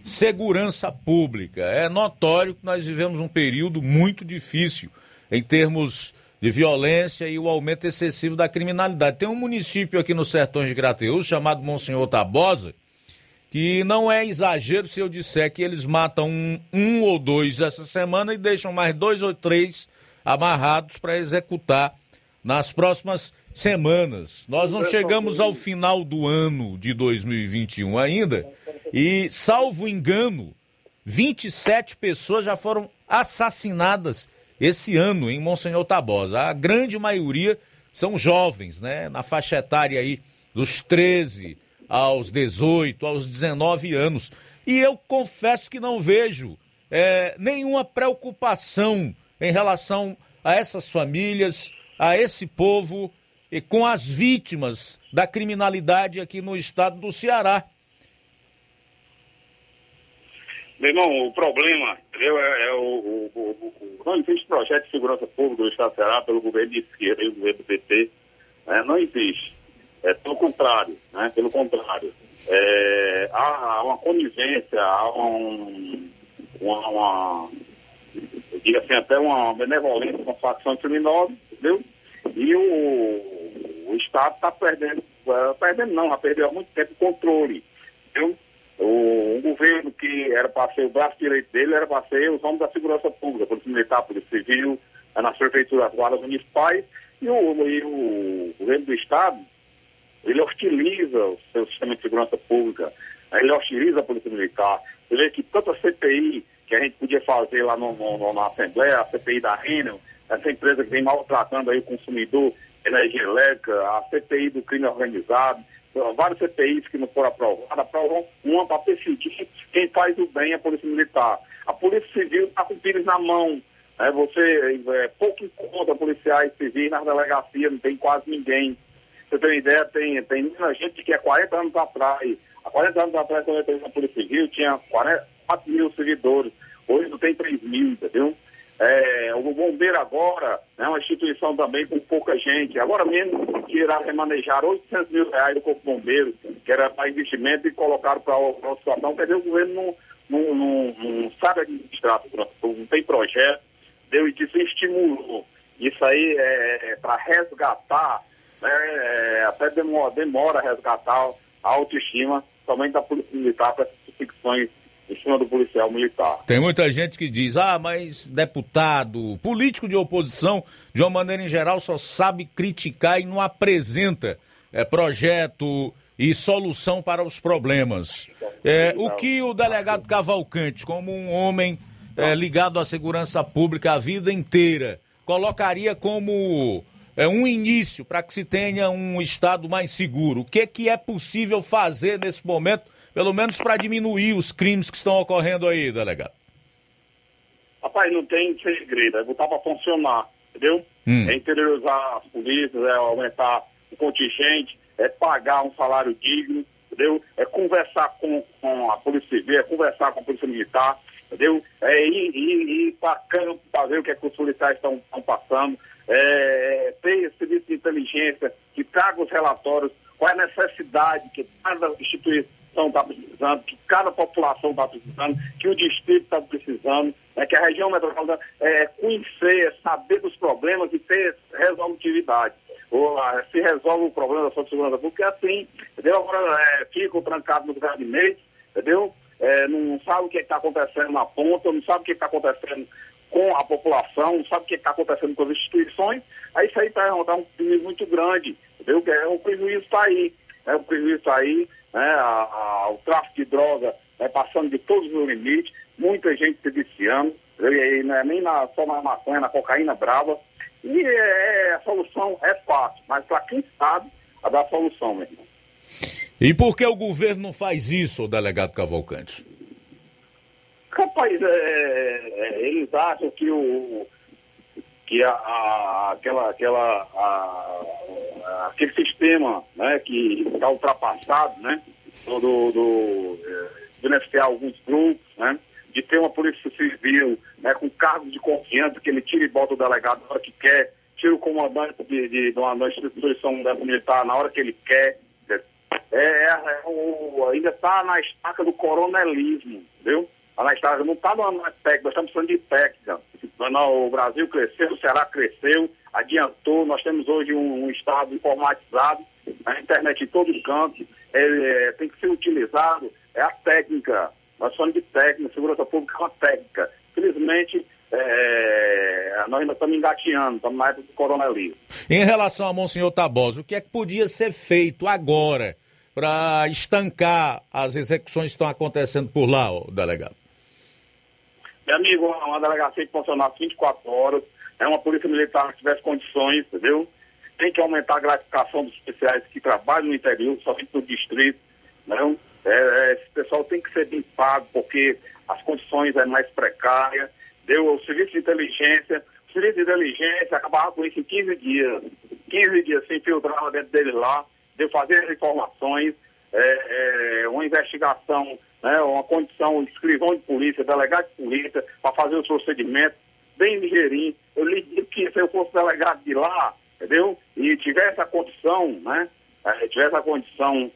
segurança pública. É notório que nós vivemos um período muito difícil em termos de violência e o aumento excessivo da criminalidade. Tem um município aqui no Sertões de Crateus chamado Monsenhor Tabosa, que não é exagero se eu disser que eles matam um, um ou dois essa semana e deixam mais dois ou três amarrados para executar nas próximas semanas. Nós não chegamos ao final do ano de 2021 ainda e, salvo engano, 27 pessoas já foram assassinadas esse ano em Monsenhor Tabosa. A grande maioria são jovens, né? Na faixa etária aí dos 13 aos 18, aos 19 anos. E eu confesso que não vejo é, nenhuma preocupação em relação a essas famílias, a esse povo com as vítimas da criminalidade aqui no estado do Ceará. Meu irmão, o problema é, é o, o, o, Não existe projeto de segurança pública do Estado do Ceará pelo governo de esquerda e o governo do PT. Né? Não existe. É, pelo contrário, né? Pelo contrário. É, há uma conivência, há um, uma, uma diria assim, até uma benevolência com facção criminosa, entendeu? E o, o Estado está perdendo, uh, perdendo não, já perdeu há muito tempo o controle, entendeu? O, um governo que era para ser o braço direito dele era para ser os homens da segurança pública, Polícia Militar, Polícia Civil, nas prefeituras, guardas municipais, e o, e o governo do Estado, ele hostiliza o seu sistema de segurança pública, ele hostiliza a Polícia Militar. Você vê que tanta CPI que a gente podia fazer lá no, no, na Assembleia, a CPI da Renel, essa empresa que vem maltratando aí o consumidor, energia elétrica, a CPI do crime organizado, vários CPIs que não foram aprovados, aprovam uma para perseguir quem faz o bem, a Polícia Militar. A Polícia Civil está com pires na mão. É, você é, pouco encontra policiais civis nas delegacias, não tem quase ninguém. Você tem uma ideia, tem, tem muita gente que é 40 anos atrás. Há 40 anos atrás, quando eu entrei na Polícia Civil, tinha 40, 4 mil servidores. Hoje não tem 3 mil, entendeu? É, o bombeiro agora é uma instituição também com pouca gente. Agora mesmo que irá remanejar 800 mil reais do Corpo Bombeiro, que era para investimento, e colocaram para outra situação. Quer dizer, o governo não, não, não, não sabe administrar, não tem projeto, deu e desestimulou. Isso aí é, é para resgatar, né, é, até demora, demora a resgatar a autoestima somente da Polícia Militar para essas ficções em cima do policial militar. Tem muita gente que diz, ah, mas deputado, político de oposição, de uma maneira em geral, só sabe criticar e não apresenta é, projeto e solução para os problemas. É, o que o delegado Cavalcante, como um homem é, ligado à segurança pública a vida inteira, colocaria como é, um início para que se tenha um Estado mais seguro? O que, que é possível fazer nesse momento pelo menos para diminuir os crimes que estão ocorrendo aí, delegado? Rapaz, não tem segredo, é botar para funcionar, entendeu? Hum. É interiorizar as polícias, é aumentar o contingente, é pagar um salário digno, entendeu? É conversar com, com a Polícia Civil, é conversar com a Polícia Militar, entendeu? É ir, ir, ir para campo para ver o que, é que os policiais estão passando, é, ter serviço de inteligência que traga os relatórios, qual é a necessidade que cada instituição está precisando, que cada população está precisando, que o distrito está precisando, né, que a região metropolitana é, conhecer, saber dos problemas e ter resolutividade. Ou, ah, se resolve o problema da sua segurança pública, assim, entendeu? Agora é, ficam trancados no gabinete, entendeu? É, não sabe o que está acontecendo na ponta, não sabe o que está acontecendo com a população, não sabe o que está acontecendo com as instituições, aí isso aí está tá um prejuízo muito grande, entendeu? É, o prejuízo está aí, né? o prejuízo está aí, né? A, a, o tráfico de droga é, passando de todos os limites, muita gente se viciando, e não é nem na, só na maconha, na cocaína brava. E é, a solução é fácil, mas para quem sabe, a dar solução, meu irmão. E por que o governo não faz isso, delegado Cavalcante? Rapaz, é, é, eles acham que o que a, a, aquela, aquela, a, aquele sistema né, que está ultrapassado, né, do, do, é, beneficiar alguns grupos, né, de ter uma polícia civil né, com cargos de confiança, que ele tira e bota o delegado na hora que quer, tira o comandante de, de, de uma, uma instituição militar na hora que ele quer. É, é, é o, ainda está na estaca do coronelismo, viu? Tá na estaca, não está na técnica, nós estamos falando de técnica. O Brasil cresceu, o Ceará cresceu, adiantou, nós temos hoje um, um Estado informatizado, a internet em todo canto, é, é, tem que ser utilizado, é a técnica, nós falamos de técnica, segurança pública é uma técnica. Felizmente, é, nós ainda estamos engateando, estamos na época do coronelismo. Em relação a Monsenhor Tabosa, o que é que podia ser feito agora para estancar as execuções que estão acontecendo por lá, delegado? Meu amigo, uma delegacia que funcionasse 24 horas, é uma polícia militar que tivesse condições, entendeu? Tem que aumentar a gratificação dos especiais que trabalham no interior, somente no distrito, não? É, é, esse pessoal tem que ser bem pago, porque as condições é mais precárias, deu o serviço de inteligência, o serviço de inteligência acabava com isso em 15 dias. 15 dias se infiltrava dentro dele lá, deu fazer as informações, é, é, uma investigação, né, uma condição, escrivão de polícia, delegado de polícia, para fazer os procedimentos, bem ligeirinho. Eu lhe digo que se eu fosse delegado de lá, entendeu? E tivesse a condição, né? É, tivesse a condição,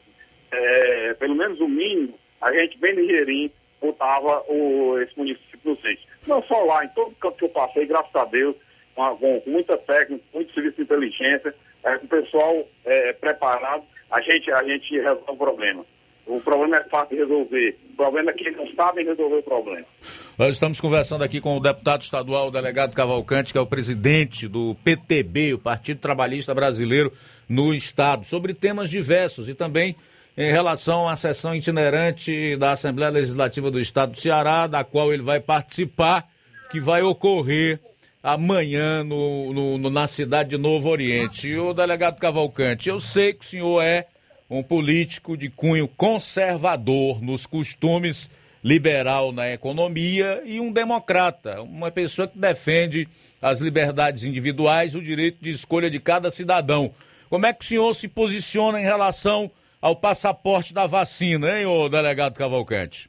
é, pelo menos o mínimo, a gente bem ligeirinho botava o, esse município no centro. Não só lá, em todo canto que eu passei, graças a Deus, com, com muita técnica, muito serviço de inteligência, é, com o pessoal é, preparado, a gente, a gente resolve o problema. O problema é fácil de resolver. O problema é que eles não sabem resolver o problema. Nós estamos conversando aqui com o deputado estadual, o delegado Cavalcante, que é o presidente do PTB, o Partido Trabalhista Brasileiro, no Estado, sobre temas diversos e também em relação à sessão itinerante da Assembleia Legislativa do Estado do Ceará, da qual ele vai participar, que vai ocorrer amanhã no, no, na cidade de Novo Oriente. E o delegado Cavalcante, eu sei que o senhor é um político de cunho conservador nos costumes, liberal na economia e um democrata, uma pessoa que defende as liberdades individuais, o direito de escolha de cada cidadão. Como é que o senhor se posiciona em relação ao passaporte da vacina, hein, ô delegado Cavalcante?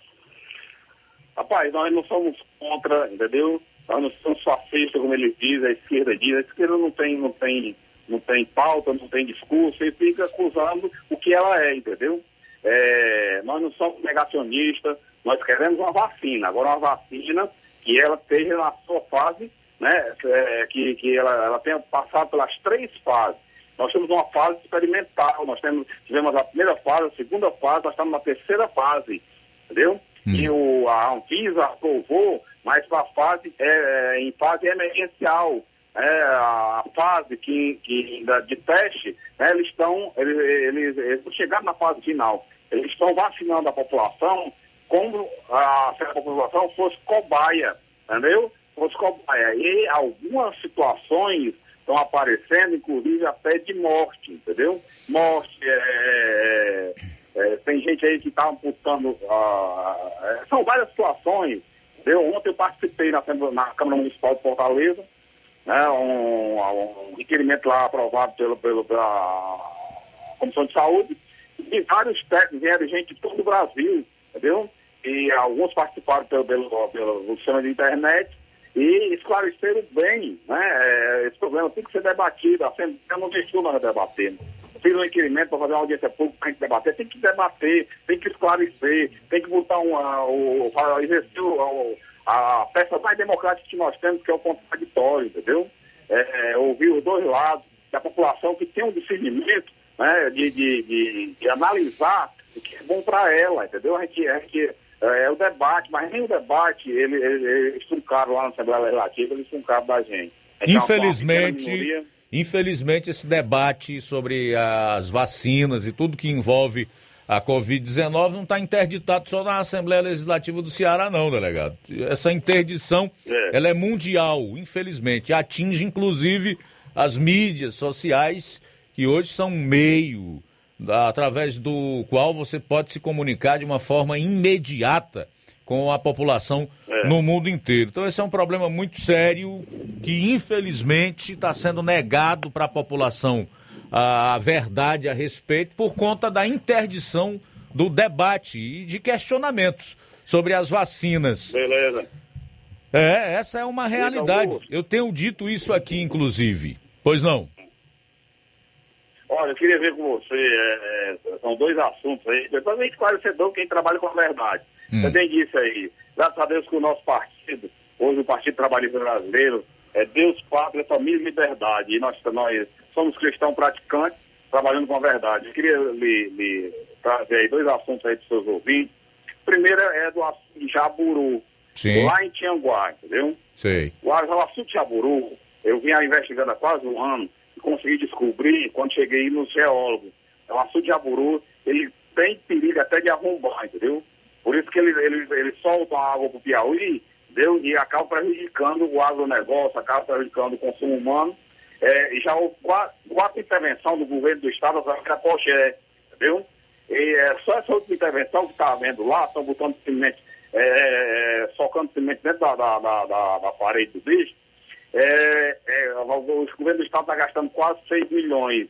Rapaz, nós não somos contra, entendeu? Nós não somos fascistas, como ele diz, a esquerda diz. A esquerda não tem, não tem, não tem pauta, não tem discurso, e fica acusando o que ela é, entendeu? É, nós não somos negacionistas, nós queremos uma vacina. Agora, uma vacina que ela esteja na sua fase, né? É, que, que ela, ela tenha passado pelas três fases. Nós temos uma fase experimental, nós temos, tivemos a primeira fase, a segunda fase, nós estamos na terceira fase, entendeu? Hum. E o, a Anvisa aprovou mas para fase, é, é, em fase emergencial. É, a fase que, que, de teste, né, eles estão, eles, eles, eles chegaram na fase final. Eles estão vacinando a população como a, se a população fosse cobaia, entendeu? Fosse cobaia. E algumas situações estão aparecendo, inclusive até de morte, entendeu? Morte, é, é, é tem gente aí que está amputando. ah, são várias situações. Eu, ontem eu participei na, na Câmara Municipal de Fortaleza, né, um, um requerimento lá aprovado pelo, pelo, pela Comissão de Saúde, e vários técnicos, vieram gente de todo o Brasil, entendeu? E alguns participaram pelo, pelo, pelo sistema de internet e esclareceram bem, né? eh, Esse problema tem que ser debatido, a Assembleia não deixou nós debatendo. Fiz um requerimento para fazer uma audiência pública a gente debater, tem que debater, tem que esclarecer, tem que botar uma, o, exercer o- a peça mais democrática que nós temos, que é o contraditório, entendeu? É, é, ouvir os dois lados da população que tem um discernimento né, de, de, de, de analisar o que é bom para ela, entendeu? A gente, a gente, é, é o debate, mas nem o debate, ele, ele, eles truncaram lá na Assembleia Legislativa, eles truncaram da gente. É Infelizmente, infelizmente, esse debate sobre as vacinas e tudo que envolve a Covid-19 não está interditado só na Assembleia Legislativa do Ceará, não, delegado. Essa interdição, É. ela é mundial, infelizmente. Atinge, inclusive, as mídias sociais, que hoje são um meio através do qual você pode se comunicar de uma forma imediata com a população no mundo inteiro. Então esse é um problema muito sério que infelizmente está sendo negado para a população a verdade a respeito por conta da interdição do debate e de questionamentos sobre as vacinas. Beleza. É, essa é uma realidade. Eu tenho dito isso aqui, inclusive. Pois não? Olha, eu queria ver com você, é, é, são dois assuntos aí, totalmente esclarecedor quem trabalha com a verdade. Você tem disse aí, graças a Deus que o nosso partido, hoje o Partido Trabalhista Brasileiro, é Deus, Pátria, Família e Liberdade. E nós, nós somos cristãos praticantes, trabalhando com a verdade. Eu queria lhe, lhe trazer dois assuntos aí para os seus ouvintes. Primeiro é do assunto de Jaburu, Sim. lá em Tianguá, entendeu? Sei. O assunto de Jaburu, eu vinha investigando há quase um ano e consegui descobrir quando cheguei no geólogo. O assunto de Jaburu, ele tem perigo até de arrombar, entendeu? Por isso que ele, ele, ele solta a água para o Piauí, entendeu? E acaba prejudicando o agronegócio, acaba prejudicando o consumo humano. É, já houve quatro, quatro intervenções do governo do estado da Poché, entendeu? E é, só essa última intervenção que está havendo lá, estão botando cimento, é, é, socando cimento dentro da, da, da, da- parede do bicho, é, é, o o governo do estado está gastando quase 6 milhões.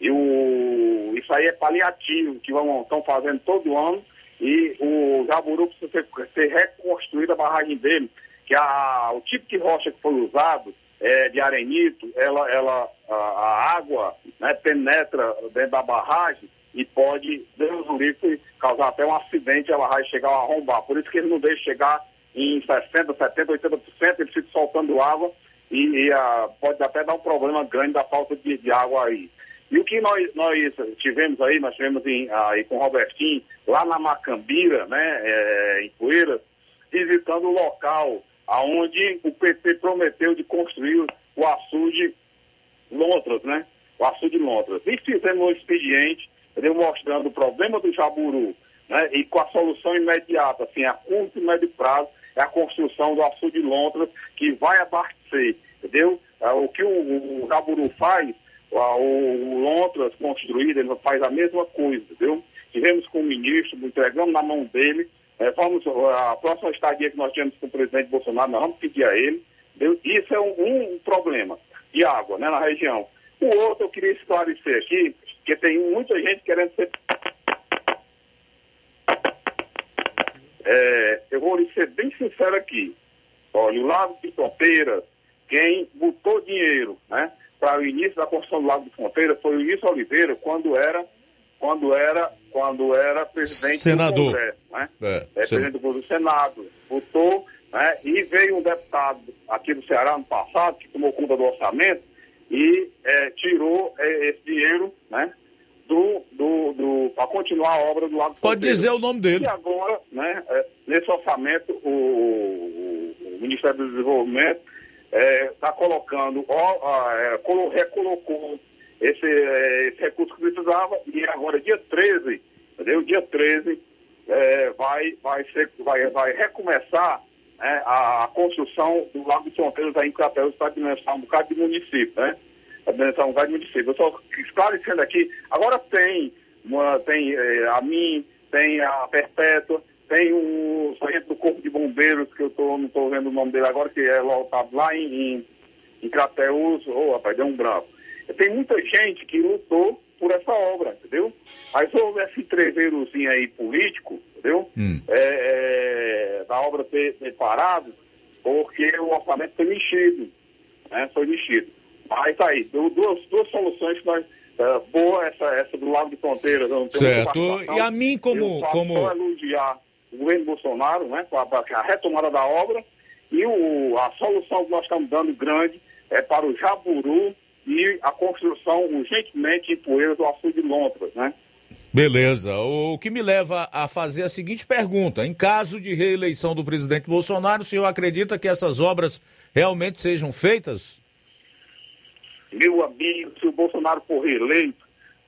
E o, isso aí é paliativo, que estão fazendo todo ano. E o Jaburu precisa ser, ser reconstruída a barragem dele, que a, o tipo de rocha que foi usado, é, de arenito, ela, ela, a, a água né, penetra dentro da barragem e pode, Deus o livre, causar até um acidente e a barragem chegar a arrombar. Por isso que ele não deixa chegar em 60%, 70%, 80%, ele fica soltando água e, e, ah, pode até dar um problema grande da falta de, de água aí. E o que nós, nós tivemos aí, nós tivemos em, aí com o Robertinho, lá na Macambira, né, é, em Poeiras, visitando o local aonde o PT prometeu de construir o açude Lontras, né? O açude Lontras. E fizemos um expediente, entendeu? mostrando o problema do Jaburu, né? E com a solução imediata, assim, a curto e médio prazo, é a construção do açude Lontras, que vai abastecer, entendeu? Ah, O que o, o Jaburu faz, o Lontras construído, ele faz a mesma coisa, entendeu? Tivemos com o ministro, entregamos na mão dele, eh, vamos, a próxima estadia que nós temos com o presidente Bolsonaro, nós vamos pedir a ele? Isso é um, um problema de água, né, na região. O outro eu queria esclarecer aqui, que tem muita gente querendo ser É, eu vou lhe ser bem sincero aqui. Olha, o Lago de Fronteira, quem botou dinheiro né, para o início da construção do Lago de Fronteira foi o Wilson Oliveira, quando era, quando era, quando era presidente Senador. do Congresso. Né? É, É, presidente do Senado. Botou, né, e veio um deputado aqui do Ceará ano passado, que tomou conta do orçamento, e é, tirou é, esse dinheiro, né? Do, do, do, para continuar a obra do Lago de Pode dizer o nome dele. E agora, né, é, nesse orçamento, o, o- Ministério do Desenvolvimento está colocando, ó, ó, é, colo- recolocou esse, é, esse recurso que precisava e agora, dia 13, entendeu? Dia 13, é, vai, vai, ser, vai, vai recomeçar né, a, a construção do Lago de Fronteiras aí em Crateus para administrar um bocado de município, né? Administrar um bocado de município. Eu só esclarecendo aqui, agora tem, uma, tem é, a mim, tem a Perpétua, tem o sargento do Corpo de Bombeiros, que eu tô, não estou vendo o nome dele agora, que é lotado lá em, em, Crateus, ô rapaz, deu um bravo. Tem muita gente que lutou por essa obra, entendeu? Mas houve esse treveirozinho aí político, entendeu? É, é, da obra ter, ter parado, porque o orçamento foi mexido, né? Foi mexido. Mas tá aí, deu duas, duas soluções que nós. é, boa essa, essa do lado de fronteira. Não tem Certo. E a mim como- Eu como- só elogiar o governo Bolsonaro, né? Com a, a retomada da obra. E o, a solução que nós estamos dando grande é para o Jaburu e a construção urgentemente em Poeiras do Açude de Lontras, né? Beleza. O que me leva a fazer a seguinte pergunta: em caso de reeleição do presidente Bolsonaro, o senhor acredita que essas obras realmente sejam feitas? Meu amigo, se o Bolsonaro for reeleito,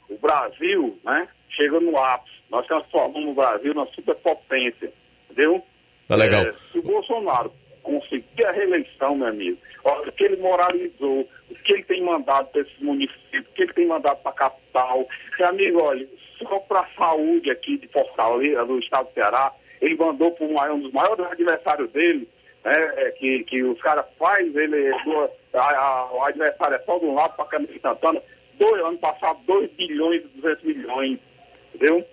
o Brasil, né, chega no ápice. Nós transformamos o Brasil na superpotência, entendeu? Tá legal. É, se o Bolsonaro conseguir a reeleição, meu amigo, o que ele moralizou, o que ele tem mandado para esses municípios, o que ele tem mandado para a capital. Meu amigo, olha, só para a saúde aqui de Fortaleza, do estado do Ceará, ele mandou para um dos maiores adversários dele, né, é, que, que os caras faz ele, do- a- a- o adversário é só de um lado para a Câmara de Santana, dois, ano passado 2 bilhões e 200 milhões, entendeu?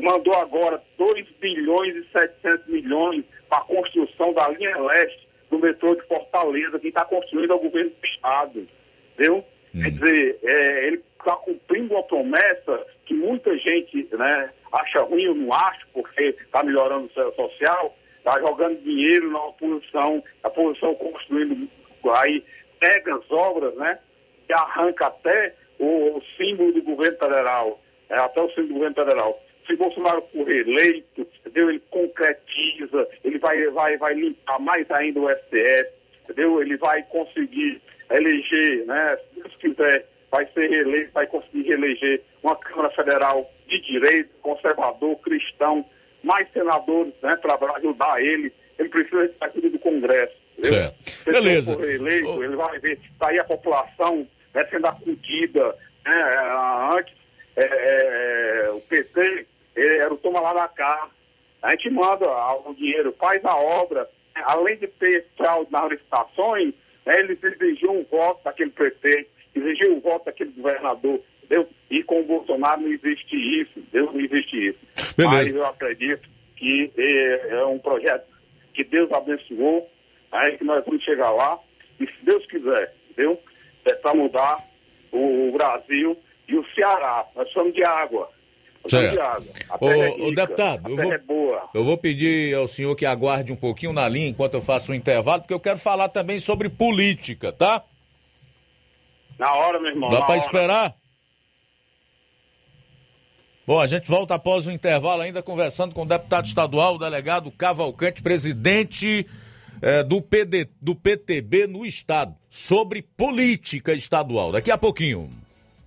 Mandou agora 2 bilhões e 700 milhões para a construção da linha leste do metrô de Fortaleza, que está construindo é o governo do Estado, entendeu? Quer dizer, é, ele está cumprindo uma promessa que muita gente né, acha ruim, eu não acho, porque está melhorando o seu social, está jogando dinheiro na oposição, a oposição construindo aí pega as obras, né? Que arranca até o, o símbolo do governo federal, é, até o símbolo do governo federal. Se Bolsonaro for reeleito, entendeu? ele concretiza, ele vai, vai, vai limpar mais ainda o STF, entendeu? Ele vai conseguir eleger, né? Se Deus quiser, vai ser reeleito, vai conseguir reeleger uma Câmara Federal de direito, conservador, cristão, mais senadores, né? Para ajudar ele. Ele precisa de saída do Congresso. Certo. Se ele Beleza. for reeleito, ele vai ver tá aí a população né, sendo acudida. Né, é, antes, é, é, o PT ele era o toma lá da cá. A gente manda o dinheiro, faz a obra. né, Além de ter fraude nas licitações, né, eles exigiam um voto daquele prefeito, exigiam um voto daquele governador. Entendeu? E com o Bolsonaro não existe isso, Deus não existe isso. Beleza. Mas eu acredito que é, é um projeto que Deus abençoou, aí que nós vamos chegar lá, e se Deus quiser, entendeu? É para mudar o, o Brasil e o Ceará. Nós somos de água. A terra é rica, deputado, eu vou, é eu vou pedir ao senhor que aguarde um pouquinho na linha enquanto eu faço o intervalo, porque eu quero falar também sobre política, tá? Na hora, meu irmão. Dá hora. esperar? Bom, a gente volta após o intervalo ainda conversando com o deputado estadual, o delegado Cavalcante, presidente eh, do, PD, do PTB no estado, sobre política estadual. Daqui a pouquinho.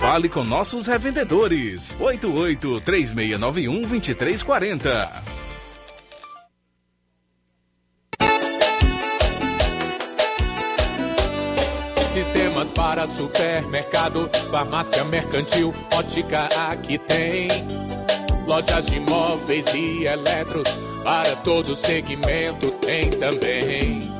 Fale com nossos revendedores. 88 3691 2340. Sistemas para supermercado, farmácia mercantil, ótica aqui tem. Lojas de móveis e eletros, para todo segmento tem também.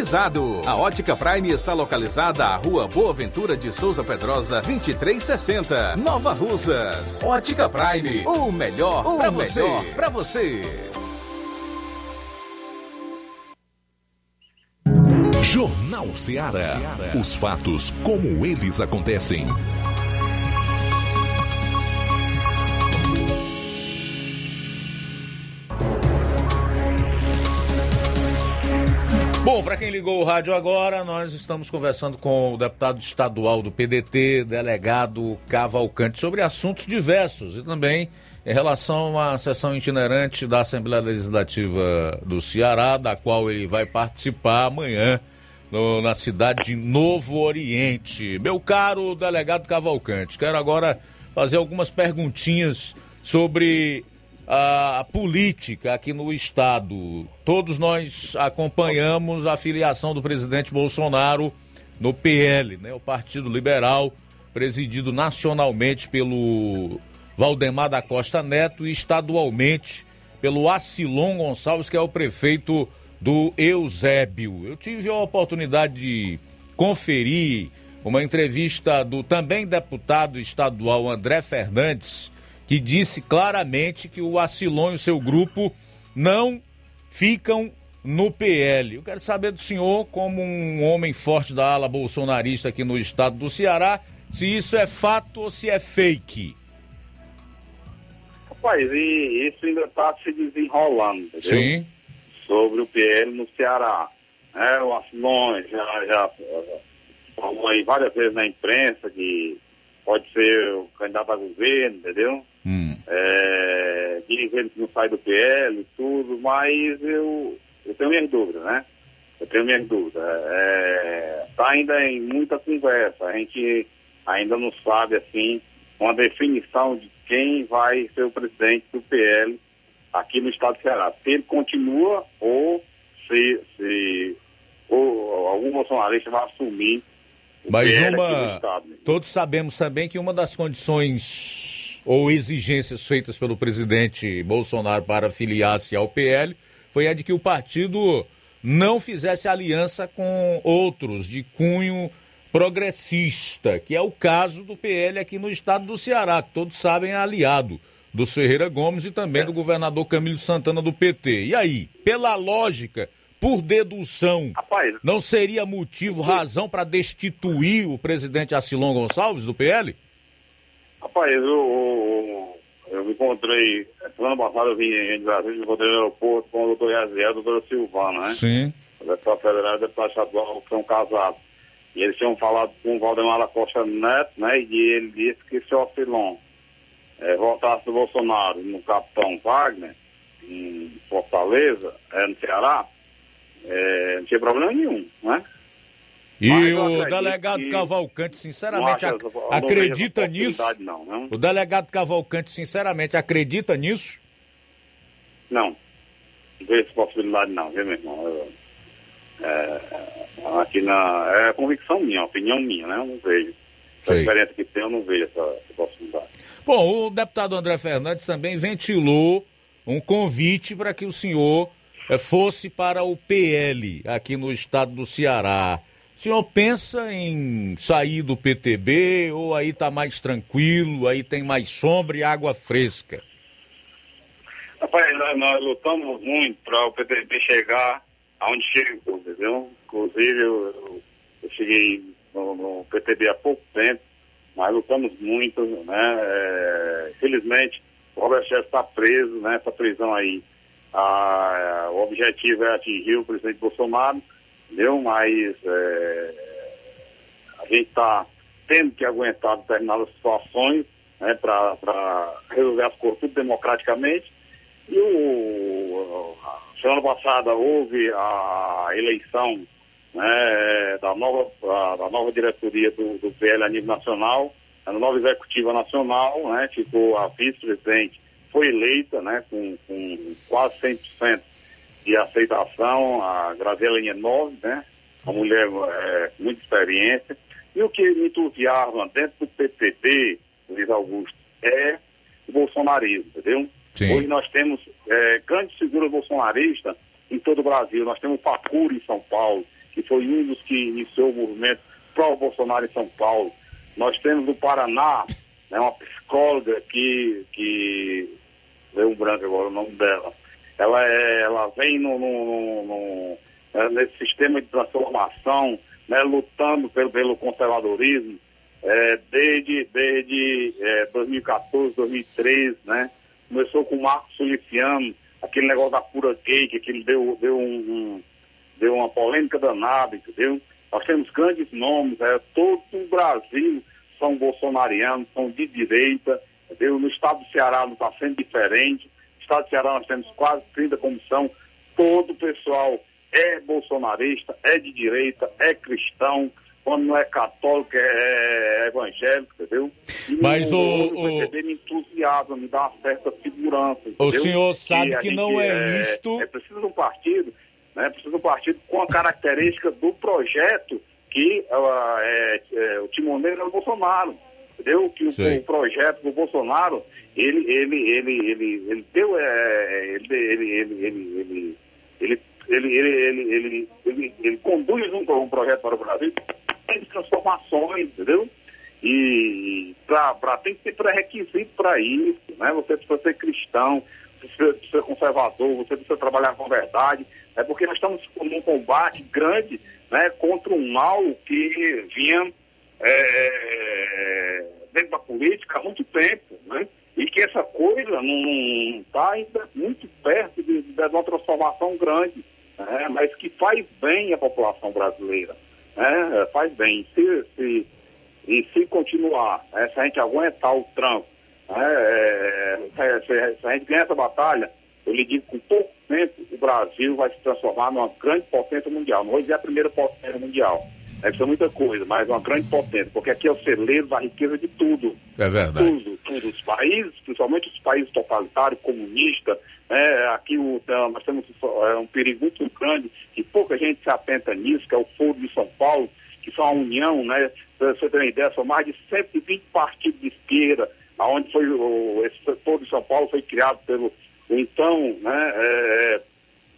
A Ótica Prime está localizada à Rua Boa Ventura de Souza Pedrosa, 2360, Nova Russas. Ótica Prime, o melhor para você. Pra você. Jornal Ceará. Os fatos como eles acontecem. Bom, para quem ligou o rádio agora, nós estamos conversando com o deputado estadual do PDT, delegado Cavalcante, sobre assuntos diversos e também em relação à sessão itinerante da Assembleia Legislativa do Ceará, da qual ele vai participar amanhã no- na cidade de Novo Oriente. Meu caro delegado Cavalcante, quero agora fazer algumas perguntinhas sobre a política aqui no estado. Todos nós acompanhamos a filiação do presidente Bolsonaro no PL, né, o Partido Liberal, presidido nacionalmente pelo Valdemar da Costa Neto e estadualmente pelo Acilon Gonçalves, que é o prefeito do Eusébio. Eu tive a oportunidade de conferir uma entrevista do também deputado estadual André Fernandes, que disse claramente que o Acilon e o seu grupo não ficam no PL. Eu quero saber do senhor, como um homem forte da ala bolsonarista aqui no estado do Ceará, se isso é fato ou se é fake. Rapaz, e isso ainda está se desenrolando, entendeu? Sim. Sobre o PL no Ceará. É, o Asilon já, já falou aí várias vezes na imprensa que pode ser o candidato a governo, entendeu? É, dizendo que não sai do PL e tudo, mas eu, eu tenho minhas dúvidas, né? Eu tenho minhas dúvidas. Está ainda em muita conversa. A gente ainda não sabe, assim, uma definição de quem vai ser o presidente do PL aqui no estado do Ceará. Se ele continua ou se, se ou algum bolsonarista vai assumir Mas uma. Todos sabemos também que uma das condições ou exigências feitas pelo presidente Bolsonaro para filiar-se ao PL foi a de que o partido não fizesse aliança com outros de cunho progressista, que é o caso do PL aqui no estado do Ceará, que todos sabem é aliado do Ferreira Gomes e também do governador Camilo Santana do PT. E aí, pela lógica, por dedução, Rapaz, não seria motivo, razão para destituir o presidente Acilon Gonçalves do PL? Rapaz, eu, eu, eu me encontrei, semana passada eu vim em Brasília, me encontrei no aeroporto com o doutor Yaziel e a doutora Silvana, né? Sim. O deputado federal e o deputado estadual que são casados. E eles tinham falado com o Valdemar Costa Neto, né? E ele disse que se o Ocilon é, votasse do Bolsonaro no capitão Wagner, em Fortaleza, é, no Ceará, é, não tinha problema nenhum, né? E Mas o delegado Cavalcante, sinceramente, ac- essa- acredita essa nisso? Não, não. O delegado Cavalcante, sinceramente, acredita nisso? Não. Não vejo essa possibilidade não, viu, meu irmão? Eu- é, aqui na. É a convicção minha, a opinião minha, né? Eu não vejo. A Sei. diferença que tem, eu não vejo essa, essa possibilidade. Bom, o deputado André Fernandes também ventilou um convite para que o senhor fosse para o PL aqui no estado do Ceará. O senhor pensa em sair do PTB ou aí tá mais tranquilo, aí tem mais sombra e água fresca? Rapaz, nós, nós lutamos muito para o PTB chegar aonde chegou, entendeu? Inclusive, eu, eu- cheguei no, no PTB há pouco tempo, mas lutamos muito, né? É, infelizmente, o Robert está preso, né? Essa prisão aí. Ah, o objetivo é atingir o presidente Bolsonaro, entendeu? Mas é, a gente está tendo que aguentar determinadas situações né, para resolver as coisas tudo democraticamente. E o, a semana passada houve a eleição né, da, nova, a- da nova diretoria do, do PL a nível nacional, a nova executiva nacional, né, ficou a vice-presidente, foi eleita né, com, com quase 100% de aceitação, a Graziela Nove, né, uma mulher é, com muita experiência. E o que me entusiasma dentro do PTB, Luiz Augusto, é o bolsonarismo, entendeu? Sim. Hoje nós temos é, grandes figuras bolsonaristas em todo o Brasil. Nós temos o Facuri em São Paulo, que foi um dos que iniciou o movimento pró-Bolsonaro em São Paulo. Nós temos no Paraná né, uma psicóloga que, que deu um branco agora o nome dela. Ela, é, ela vem no, no- no- é, nesse sistema de transformação, né, lutando pelo, pelo conservadorismo, é, desde, desde é, 2014, 2013, né? Começou com o Marcos Feliciano, aquele negócio da pura gay, que aquele deu, deu, um, um- deu uma polêmica danada, entendeu? Nós temos grandes nomes, é, todo o Brasil são bolsonarianos, são de direita, entendeu? No estado do Ceará não está sendo diferente. No estado do Ceará nós temos quase 30 comissão, todo o pessoal é bolsonarista, é de direita, é cristão, quando não é católico, é evangélico, entendeu? E Mas o, o- o me entusiasma, me dá uma certa segurança. O entendeu? senhor sabe que gente não é isto- É preciso de um partido, né? Precisa de um partido com a característica do projeto que ah, é, é, o timoneiro é o Bolsonaro. Entendeu? Que o, o projeto do Bolsonaro, ele, ele, ele, ele, ele deu, é, ele, ele, ele, ele, ele, ele, ele, ele, ele, ele, ele, conduz um, um projeto para o Brasil tem transformações, entendeu? E pra, pra, tem que ter pré-requisito para isso, né? Você precisa ser cristão, você precisa ser conservador, você precisa trabalhar com a verdade, é porque nós estamos num combate grande né, contra um mal que vinha é, dentro da política há muito tempo, né? E que essa coisa não está ainda muito perto de, de uma transformação grande, né? mas que faz bem à população brasileira, né? Faz bem. Se, se, e se continuar, né, se a gente aguentar o tranco, né, é, se, se- se a gente ganhar essa batalha, eu lhe digo com pouco tempo o Brasil vai se transformar numa grande potência mundial. Vou dizer a primeira potência mundial. Deve ser muita coisa, mas uma grande potência, porque aqui é o celeiro da riqueza de tudo. É verdade. Tudo, tudo. Os países, principalmente os países totalitários, comunistas, né, aqui o, tá, nós temos é, um perigo muito grande, que pouca gente se atenta nisso, que é o Foro de São Paulo, que são a união, né? Pra você ter uma ideia, são mais de 120 partidos de esquerda, onde foi o, esse setor de São Paulo foi criado pelo então né, é,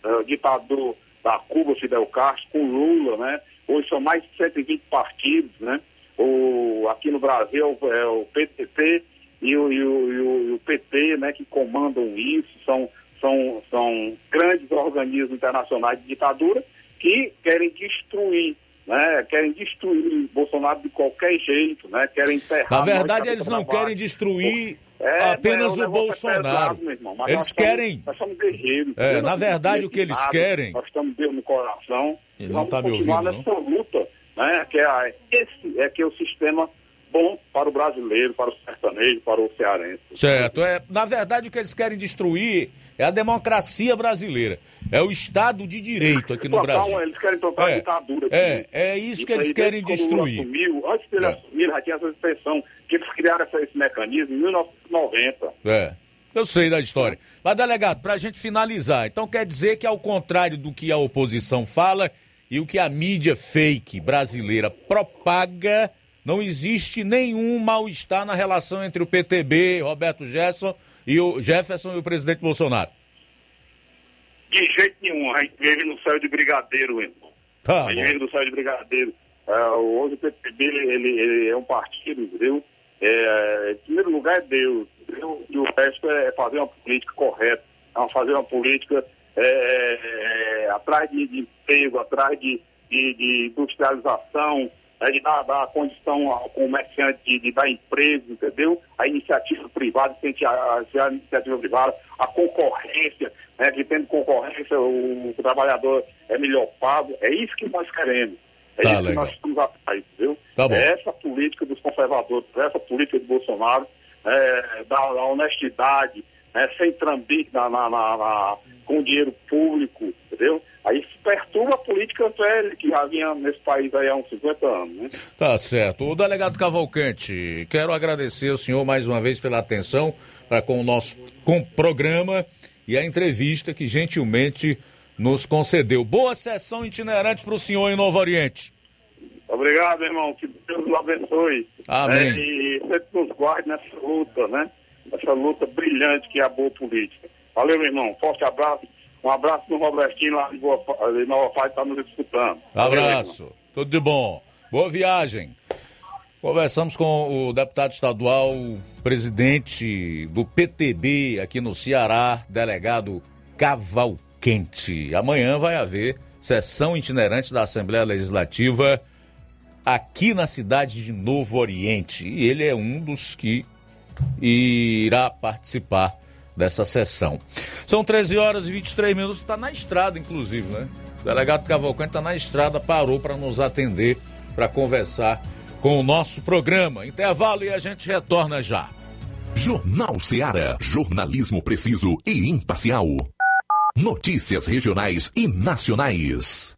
é, ditador da Cuba, Fidel Castro, com Lula, né? Hoje são mais de 120 partidos, né? O, aqui no Brasil é o PTT e o, e o, e o, e o PT, né, que comandam isso, são, são, são grandes organismos internacionais de ditadura que querem destruir né, querem destruir Bolsonaro de qualquer jeito, né, querem enterrar... Na verdade, eles não querem destruir é, apenas é, o, o Bolsonaro. É pesado, eles querem... nós somos guerreiros. É, na verdade, o que eles nada, querem... Nós estamos Deus no coração. Ele não está me ouvindo, nessa não? luta, né, que é, esse é que é o sistema bom para o brasileiro, para o sertanejo, para o cearense. Certo. É, na verdade, o que eles querem destruir é a democracia brasileira. É o Estado de Direito aqui no Brasil. Eles querem tocar é, a ditadura. Aqui. É, é isso, isso que eles querem destruir. Assumiu, antes dele é. assumir, já tinha essa expressão, que eles criaram esse mecanismo em 1990. É. Eu sei da história. Mas, delegado, para a gente finalizar, então quer dizer que, ao contrário do que a oposição fala e o que a mídia fake brasileira propaga, não existe nenhum mal-estar na relação entre o PTB, Roberto Jefferson e o Jefferson e o presidente Bolsonaro. De jeito nenhum, a gente vive no céu de brigadeiro, irmão. Tá, a gente vive no céu de brigadeiro. É, hoje o PTB ele, ele é um partido, entendeu? É, em primeiro lugar é Deus, entendeu? e o resto é fazer uma política correta, é fazer uma política é, é, atrás de, de emprego, atrás de, de, de industrialização, né, de dar, dar condição ao comerciante de, de, dar emprego, entendeu? A iniciativa privada, a, a iniciativa privada, a concorrência, né, que tendo concorrência o, o, trabalhador é melhor pago. É isso que nós queremos. É tá, isso legal. que nós estamos atrás, entendeu? Tá é essa política dos conservadores, essa política do Bolsonaro, é, da, da honestidade, né, sem trambique na, na, na, na, com dinheiro público, entendeu? Aí se perturba a política velha que já vinha nesse país aí há uns 50 anos, né? Tá certo. O delegado Cavalcante, quero agradecer ao senhor mais uma vez pela atenção para com o nosso com programa e a entrevista que gentilmente nos concedeu. Boa sessão itinerante para o senhor em Novo Oriente. Obrigado, irmão. Que Deus o abençoe. Amém. É, e sempre nos guarde nessa luta, né? Essa luta brilhante que é a boa política. Valeu, meu irmão. Forte abraço. Um abraço no Robertinho lá de, Nova Paz, está nos escutando. Abraço. Tudo de bom. Boa viagem. Conversamos com o deputado estadual, presidente do PTB aqui no Ceará, delegado Cavalquente. Amanhã vai haver sessão itinerante da Assembleia Legislativa aqui na cidade de Novo Oriente. E ele é um dos que irá participar dessa sessão. São 13 horas e 23 minutos, está na estrada, inclusive, né? O delegado Cavalcante está na estrada, parou para nos atender, para conversar com o nosso programa. Intervalo e a gente retorna já. Jornal Seara. Jornalismo preciso e imparcial. Notícias regionais e nacionais.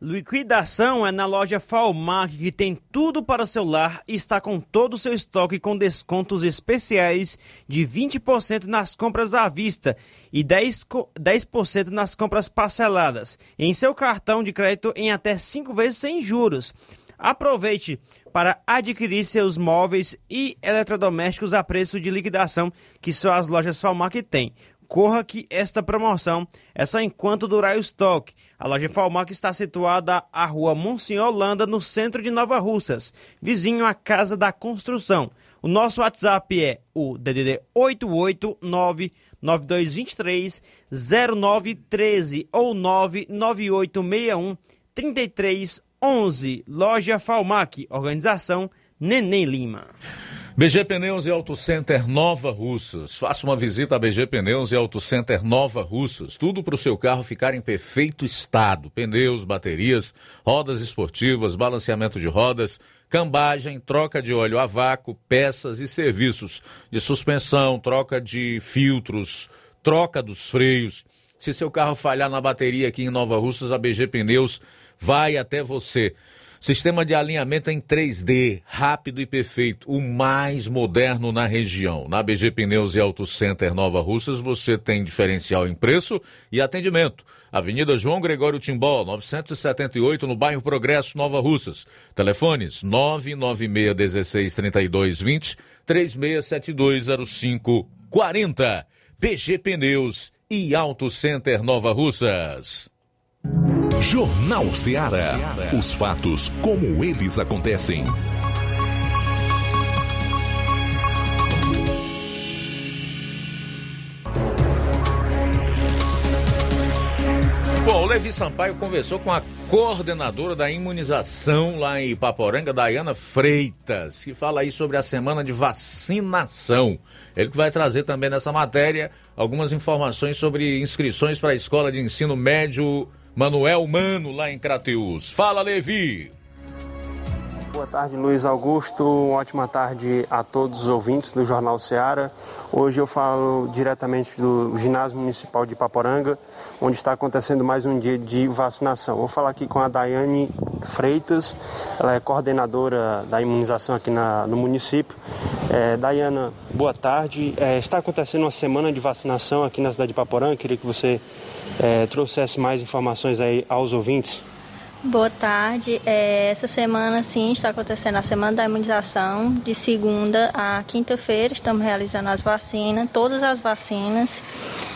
Liquidação é na loja Falmac, que tem tudo para o celular e está com todo o seu estoque com descontos especiais de 20% nas compras à vista e 10%, 10 nas compras parceladas. Em seu cartão de crédito em até 5 vezes sem juros. Aproveite para adquirir seus móveis e eletrodomésticos a preço de liquidação que só as lojas Falmac têm. Corra que esta promoção é só enquanto durar o estoque. A loja Falmac está situada à rua Monsenhor Holanda, no centro de Nova Russas, vizinho à Casa da Construção. O nosso WhatsApp é o DDD 889 9223 0913 ou 99861 3311. Loja Falmac, organização Neném Lima. BG Pneus e Auto Center Nova Russas. Faça uma visita a BG Pneus e Auto Center Nova Russas. Tudo para o seu carro ficar em perfeito estado: pneus, baterias, rodas esportivas, balanceamento de rodas, cambagem, troca de óleo a vácuo, peças e serviços de suspensão, troca de filtros, troca dos freios. Se seu carro falhar na bateria aqui em Nova Russas, a BG Pneus vai até você. Sistema de alinhamento em 3D, rápido e perfeito, o mais moderno na região. Na BG Pneus e Auto Center Nova Russas você tem diferencial em preço e atendimento. Avenida João Gregório Timbó, 978, no bairro Progresso, Nova Russas. Telefones 996 16 36720540. BG Pneus e Auto Center Nova Russas. Jornal Ceará. Os fatos como eles acontecem. Bom, O Levi Sampaio conversou com a coordenadora da imunização lá em Ipaporanga, Dayana Freitas, que fala aí sobre a semana de vacinação. Ele que vai trazer também nessa matéria algumas informações sobre inscrições para a Escola de Ensino Médio Manuel Mano, lá em Crateus. Fala, Levi! Boa tarde, Luiz Augusto. Uma ótima tarde a todos os ouvintes do Jornal Seara. Hoje eu falo diretamente do Ginásio Municipal de Paporanga, onde está acontecendo mais um dia de vacinação. Vou falar aqui com a Daiane Freitas, ela é coordenadora da imunização aqui na, no município. É, Daiana, boa tarde. É, está acontecendo uma semana de vacinação aqui na cidade de Paporanga. Queria que você é, trouxesse mais informações aí aos ouvintes. Boa tarde. É, essa semana, sim, está acontecendo a semana da imunização. De segunda a quinta-feira, estamos realizando as vacinas, todas as vacinas,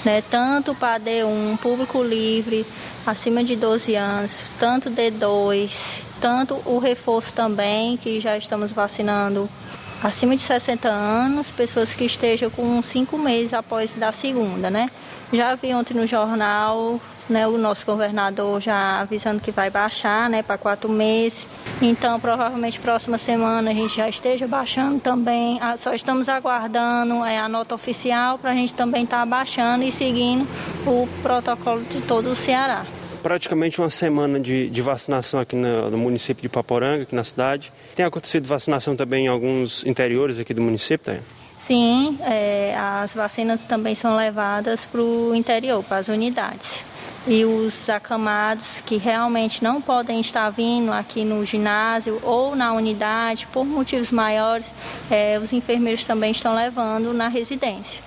né, tanto para D1, público livre, acima de 12 anos, tanto D2, tanto o reforço também, que já estamos vacinando acima de 60 anos, pessoas que estejam com cinco meses após da segunda, né? Já vi ontem no jornal né, o nosso governador já avisando que vai baixar né, para quatro meses. Então, provavelmente, próxima semana a gente já esteja baixando também. Ah, só estamos aguardando é, a nota oficial para a gente também estar tá baixando e seguindo o protocolo de todo o Ceará praticamente uma semana de, de vacinação aqui no, no, município de Paporanga, aqui na cidade. Tem acontecido vacinação também em alguns interiores aqui do município, tá? Sim, é, as vacinas também são levadas para o interior, para as unidades e os acamados que realmente não podem estar vindo aqui no ginásio ou na unidade por motivos maiores, é, os enfermeiros também estão levando na residência.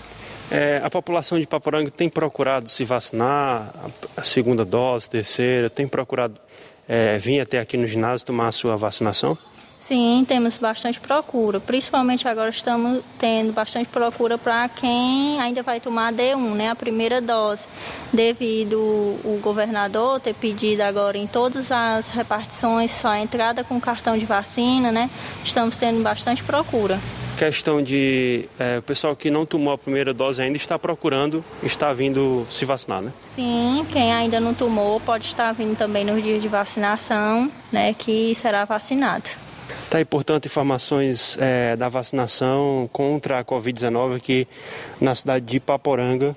É, a população de Paporanga tem procurado se vacinar, a segunda dose, terceira, tem procurado é, vir até aqui no ginásio tomar a sua vacinação? Sim, temos bastante procura. Principalmente agora estamos tendo bastante procura para quem ainda vai tomar D1, né, a primeira dose, devido o governador ter pedido agora em todas as repartições só a entrada com cartão de vacina, né? Estamos tendo bastante procura. Questão de é, o pessoal que não tomou a primeira dose ainda está procurando, está vindo se vacinar, né? Sim, quem ainda não tomou pode estar vindo também nos dias de vacinação, né, que será vacinado. Tá aí, portanto, informações é, da vacinação contra a Covid-19 aqui na cidade de Paporanga.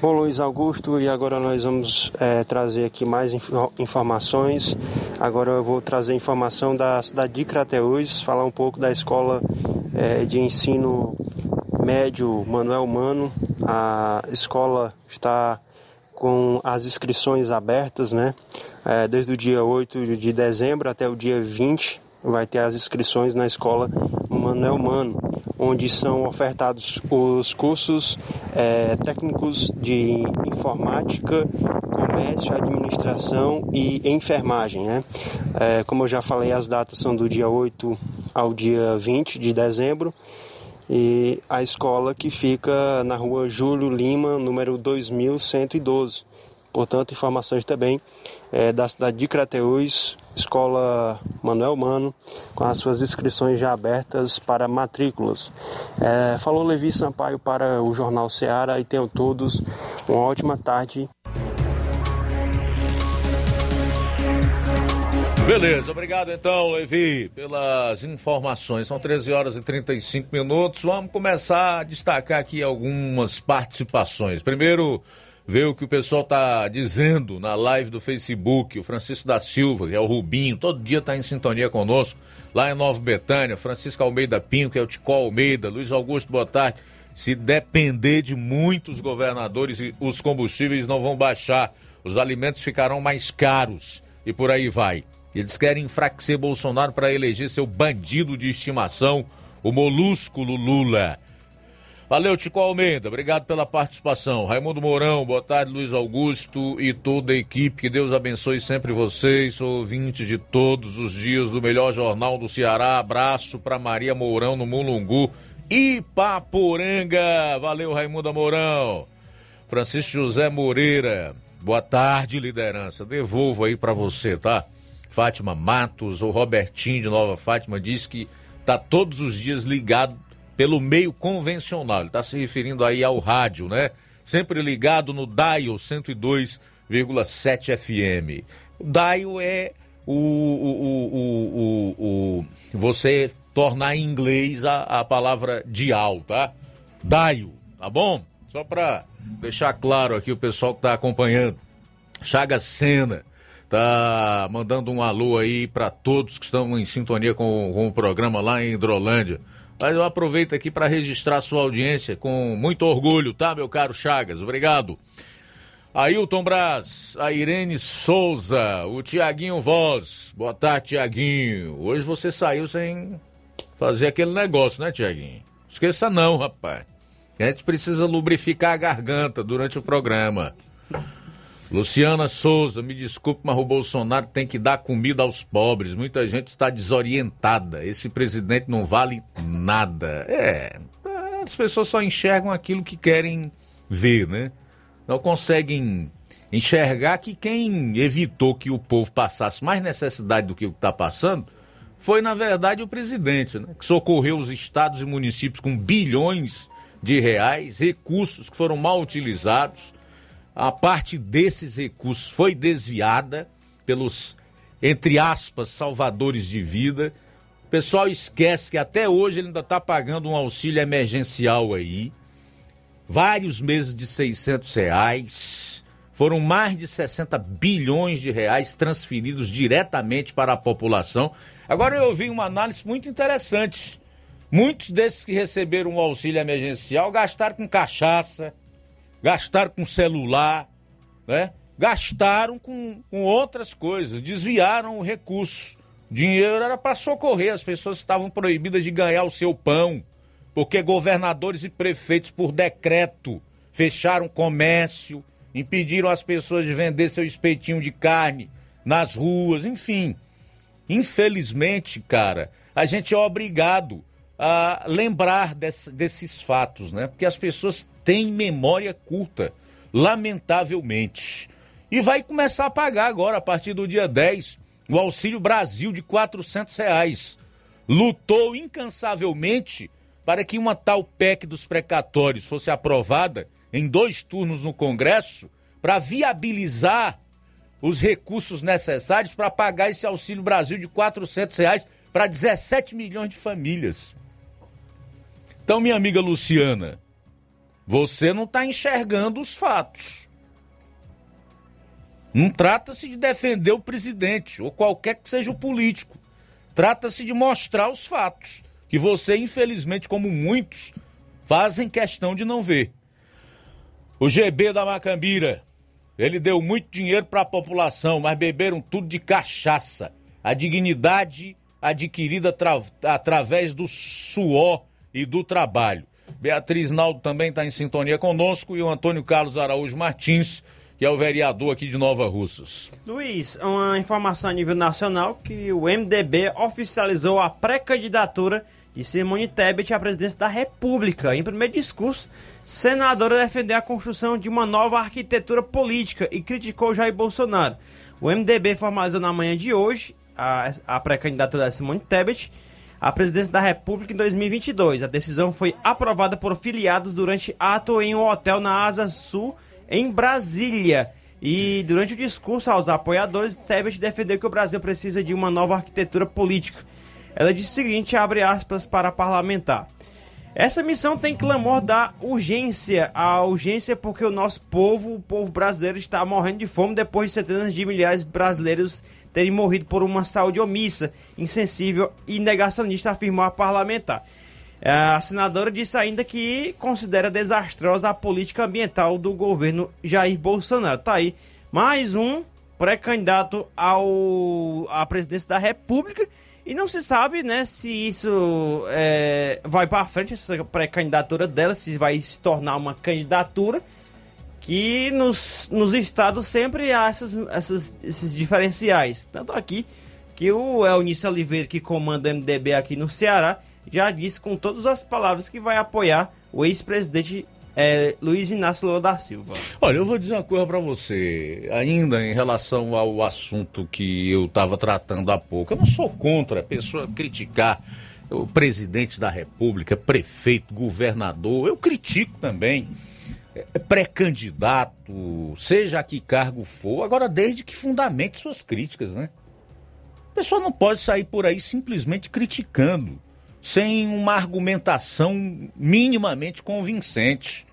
Bom, Luiz Augusto, e agora nós vamos é, trazer aqui mais inf informações. Agora eu vou trazer informação da cidade de Crateús, falar um pouco da escola é, de ensino médio Manuel Mano. A escola está com as inscrições abertas, né? É, desde o dia 8 de dezembro até o dia 20 vai ter as inscrições na escola Manuel Mano, onde são ofertados os cursos é, técnicos de informática, comércio, administração e enfermagem. Né? É, como eu já falei, as datas são do dia 8 ao dia 20 de dezembro. E a escola que fica na rua Júlio Lima, número 2112. Portanto, informações também é, da cidade de Crateús, Escola Manuel Mano, com as suas inscrições já abertas para matrículas. É, falou Levi Sampaio para o Jornal Seara e tenham todos uma ótima tarde. Beleza, obrigado então, Levi, pelas informações. São 13 horas e 35 minutos. Vamos começar a destacar aqui algumas participações. Primeiro, ver o que o pessoal tá dizendo na live do Facebook. O Francisco da Silva, que é o Rubinho, todo dia tá em sintonia conosco. Lá em Nova Betânia, Francisco Almeida Pinho, que é o Ticó Almeida, Luiz Augusto, boa tarde. Se depender de muitos governadores, os combustíveis não vão baixar, os alimentos ficarão mais caros e por aí vai. Eles querem enfraquecer Bolsonaro para eleger seu bandido de estimação, o molúsculo Lula. Valeu, Tico Almeida, obrigado pela participação. Raimundo Mourão, boa tarde, Luiz Augusto e toda a equipe. Que Deus abençoe sempre vocês. Ouvinte de todos os dias do melhor jornal do Ceará. Abraço para Maria Mourão no Mulungu. Ipaporanga. Valeu, Raimundo Mourão. Francisco José Moreira, boa tarde, liderança. Devolvo aí para você, tá? Fátima Matos, o Robertinho de Nova Fátima disse que tá todos os dias ligado pelo meio convencional. Ele está se referindo aí ao rádio, né? Sempre ligado no dial 102,7 101,7 FM. O DAIO é o, o, o, o, você tornar em inglês a, a palavra dial, tá? Daio, tá bom? Só para deixar claro aqui o pessoal que tá acompanhando. Chaga Sena tá mandando um alô aí para todos que estão em sintonia com, com o programa lá em Hidrolândia. Mas eu aproveito aqui para registrar sua audiência com muito orgulho, tá, meu caro Chagas? Obrigado. Ailton Braz, a Irene Souza, o Tiaguinho Voz. Boa tarde, Tiaguinho. Hoje você saiu sem fazer aquele negócio, né, Tiaguinho? Esqueça não, rapaz. A gente precisa lubrificar a garganta durante o programa. Luciana Souza, me desculpe, mas o Bolsonaro tem que dar comida aos pobres. Muita gente está desorientada. Esse presidente não vale nada. É, as pessoas só enxergam aquilo que querem ver, né? não conseguem enxergar que quem evitou que o povo passasse mais necessidade do que o que está passando foi, na verdade, o presidente, né? que socorreu os estados e municípios com bilhões de reais, recursos que foram mal utilizados. A parte desses recursos foi desviada pelos, entre aspas, salvadores de vida. O pessoal esquece que até hoje ele ainda está pagando um auxílio emergencial aí vários meses de 600 reais. Foram mais de 60 bilhões de reais transferidos diretamente para a população. Agora eu ouvi uma análise muito interessante. Muitos desses que receberam o auxílio emergencial gastaram com cachaça, gastaram com celular, né? gastaram com, com outras coisas, desviaram o recurso. Dinheiro era para socorrer, as pessoas estavam proibidas de ganhar o seu pão porque governadores e prefeitos, por decreto, fecharam comércio, impediram as pessoas de vender seu espetinho de carne nas ruas, enfim. Infelizmente, cara, a gente é obrigado a lembrar desse, desses fatos, né? Porque as pessoas têm memória curta, lamentavelmente. E vai começar a pagar agora, a partir do dia 10, o Auxílio Brasil de 400 reais. Lutou incansavelmente para que uma tal PEC dos precatórios fosse aprovada em dois turnos no Congresso para viabilizar os recursos necessários para pagar esse Auxílio Brasil de 400 reais para 17 milhões de famílias. Então, minha amiga Luciana, você não está enxergando os fatos. Não trata-se de defender o presidente ou qualquer que seja o político. Trata-se de mostrar os fatos que você, infelizmente, como muitos, fazem questão de não ver. O GB da Macambira, ele deu muito dinheiro para a população, mas beberam tudo de cachaça. A dignidade adquirida através do suor e do trabalho. Beatriz Naldo também está em sintonia conosco e o Antônio Carlos Araújo Martins que é o vereador aqui de Nova Russas. Luiz, uma informação a nível nacional que o MDB oficializou a pré-candidatura de Simone Tebet à presidência da República. Em primeiro discurso, senadora defendeu a construção de uma nova arquitetura política e criticou Jair Bolsonaro. O MDB formalizou na manhã de hoje a, a pré-candidatura de Simone Tebet à presidência da República em 2022. A decisão foi aprovada por filiados durante ato em um hotel na Asa Sul em Brasília. E durante o discurso aos apoiadores, Tebet defendeu que o Brasil precisa de uma nova arquitetura política. Ela disse o seguinte, abre aspas para parlamentar. Essa missão tem clamor da urgência, a urgência porque o nosso povo, o povo brasileiro, está morrendo de fome depois de centenas de milhares de brasileiros terem morrido por uma saúde omissa, insensível e negacionista, afirmou a parlamentar. A senadora disse ainda que considera desastrosa a política ambiental do governo Jair Bolsonaro. Tá aí mais um pré-candidato ao à presidência da República e não se sabe, né, se isso é, vai para frente essa pré-candidatura dela, se vai se tornar uma candidatura que nos, nos estados sempre há essas, essas, esses diferenciais. Tanto aqui que o Elnício Oliveira, que comanda o MDB aqui no Ceará, já disse com todas as palavras que vai apoiar o ex-presidente é, Luiz Inácio Lula da Silva. Olha, eu vou dizer uma coisa para você, ainda em relação ao assunto que eu estava tratando há pouco. Eu não sou contra a pessoa criticar o presidente da República, prefeito, governador. Eu critico também. É, pré-candidato, seja a que cargo for, agora desde que fundamente suas críticas, né? A pessoa não pode sair por aí simplesmente criticando, sem uma argumentação minimamente convincente.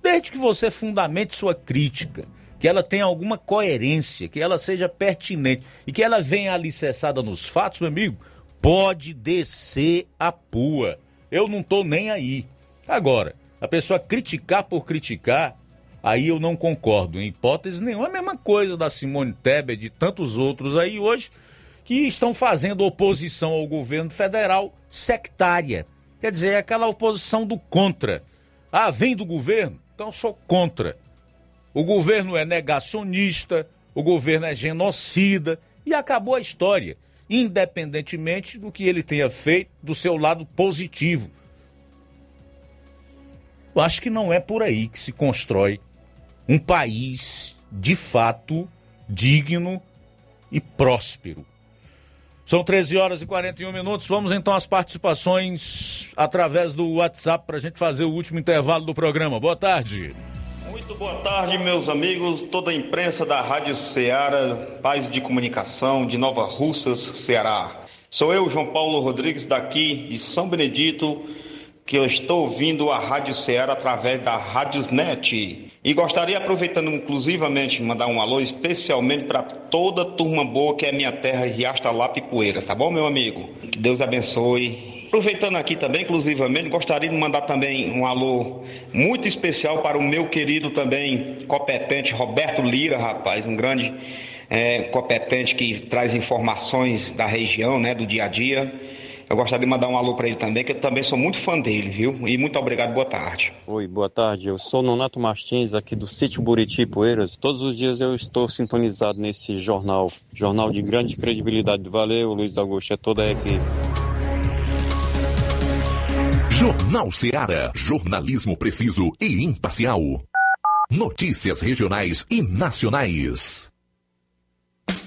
Desde que você fundamente sua crítica, que ela tenha alguma coerência, que ela seja pertinente e que ela venha alicerçada nos fatos, meu amigo, pode descer a pua. Eu não tô nem aí. Agora, a pessoa criticar por criticar, aí eu não concordo, em hipótese nenhuma. É a mesma coisa da Simone Tebet e de tantos outros aí hoje que estão fazendo oposição ao governo federal sectária. Quer dizer, é aquela oposição do contra. Ah, vem do governo? Então sou contra. O governo é negacionista, o governo é genocida e acabou a história, independentemente do que ele tenha feito do seu lado positivo. Eu acho que não é por aí que se constrói um país de fato digno e próspero. São 13 horas e 41 minutos. Vamos então às participações através do WhatsApp para a gente fazer o último intervalo do programa. Boa tarde. Muito boa tarde, meus amigos, toda a imprensa da Rádio Ceará, Paz de Comunicação de Nova Russas, Ceará. Sou eu, João Paulo Rodrigues, daqui de São Benedito, que eu estou ouvindo a Rádio Ceará através da Rádiosnet. E gostaria, aproveitando inclusivamente, mandar um alô especialmente para toda a turma boa que é minha terra, Lapa e Poeiras, tá bom, meu amigo? Que Deus abençoe. Aproveitando aqui também, inclusivamente, gostaria de mandar também um alô muito especial para o meu querido também competente Roberto Lira, rapaz, um grande é, competente que traz informações da região, né, do dia a dia. Eu gostaria de mandar um alô para ele também, que eu também sou muito fã dele, viu? E muito obrigado, boa tarde. Oi, boa tarde. Eu sou Nonato Martins, aqui do sítio Buriti Poeiras. Todos os dias eu estou sintonizado nesse jornal, jornal de grande credibilidade. Valeu, Luiz Augusto, é toda a equipe. Jornal Seara. Jornalismo preciso e imparcial. Notícias regionais e nacionais.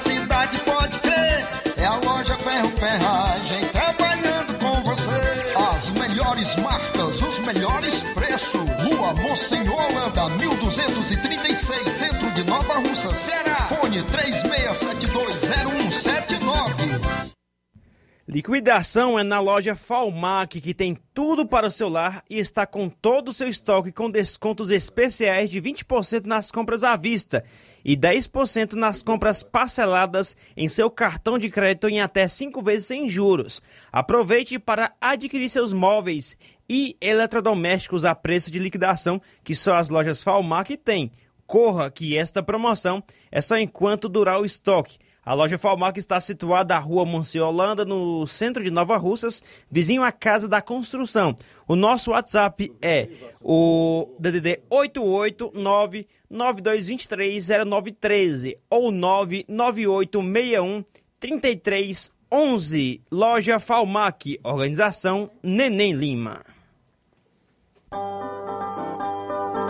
cidade, pode crer. É a loja Ferro Ferragem trabalhando com você. As melhores marcas, os melhores preços. Rua Monsenhor Holanda, 1236, centro de Nova Russa, Ceará. Fone 36720179. Liquidação é na loja Falmac, que tem tudo para o seu lar e está com todo o seu estoque com descontos especiais de 20% nas compras à vista e 10% nas compras parceladas em seu cartão de crédito em até 5 vezes sem juros. Aproveite para adquirir seus móveis e eletrodomésticos a preço de liquidação que só as lojas Falmac têm. Corra que esta promoção é só enquanto durar o estoque. A loja Falmac está situada na rua Monsiolanda, no centro de Nova Russas, vizinho à Casa da Construção. O nosso WhatsApp é o DDD 889-9223-0913 ou 99861-3311. Loja Falmac, organização Neném Lima.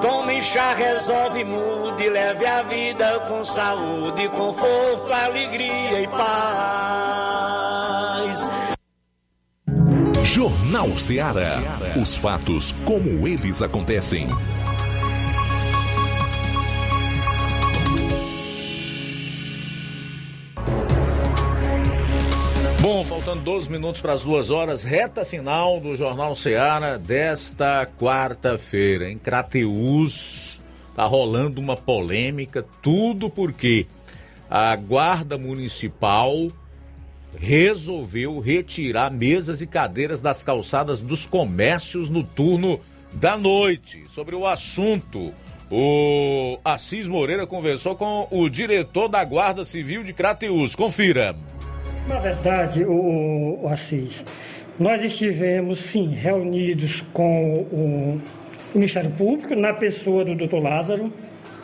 Tome chá, resolve, mude, leve a vida com saúde, conforto, alegria e paz. Jornal Ceará. Os fatos como eles acontecem. Bom, faltando 12 minutos para as duas horas, reta final do Jornal Ceará desta quarta-feira. Em Crateús, tá rolando uma polêmica, tudo porque a Guarda Municipal resolveu retirar mesas e cadeiras das calçadas dos comércios no turno da noite. Sobre o assunto, o Assis Moreira conversou com o diretor da Guarda Civil de Crateús. Confira. Na verdade, o, o Assis, nós estivemos sim reunidos com o Ministério Público, na pessoa do Dr. Lázaro,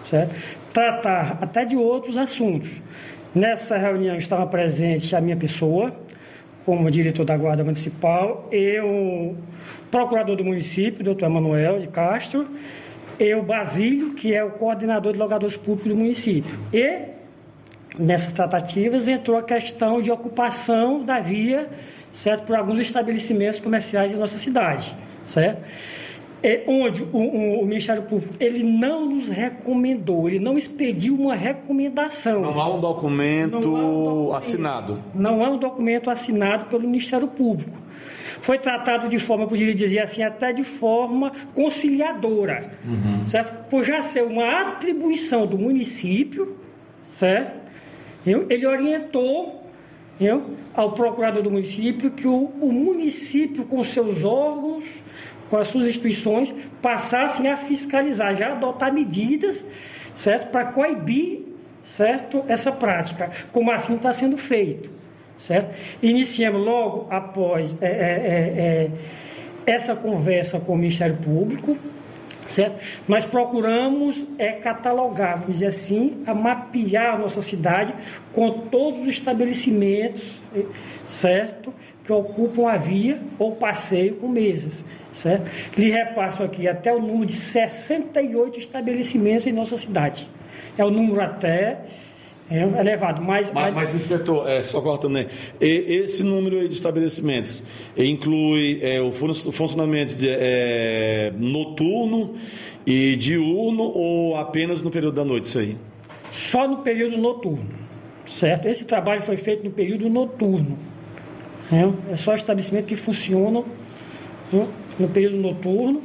certo? Tratar até de outros assuntos. Nessa reunião estava presente a minha pessoa, como diretor da Guarda Municipal, eu, procurador do município, doutor Emanuel de Castro, eu, Basílio, que é o coordenador de logadores públicos do município, e nessas tratativas entrou a questão de ocupação da via, certo, por alguns estabelecimentos comerciais em nossa cidade, certo? É, onde o, o, o, Ministério Público ele não nos recomendou, ele não expediu uma recomendação. Não há um documento, não há um documento assinado. Não há um documento assinado pelo Ministério Público. Foi tratado de forma, poderia dizer assim, até de forma conciliadora, uhum. certo? Por já ser uma atribuição do município, certo? Ele orientou ao procurador do município que o, o município, com seus órgãos, com as suas instituições, passassem a fiscalizar, já adotar medidas, certo, para coibir, certo, essa prática, como assim está sendo feito, certo? Iniciamos logo após é, é, é, essa conversa com o Ministério Público, certo? Nós procuramos é, catalogar, vamos dizer assim, a mapear a nossa cidade com todos os estabelecimentos, certo? Que ocupam a via ou passeio com mesas, certo? Lhe repasso aqui até o número de 68 estabelecimentos em nossa cidade. É o número até é elevado, mas... Mas, mas inspetor, é, só cortando, né? E, esse número de estabelecimentos inclui é, o funcionamento de, é, noturno e diurno ou apenas no período da noite isso aí? Só no período noturno, certo? Esse trabalho foi feito no período noturno. É, é só estabelecimento que funcionam né, no período noturno.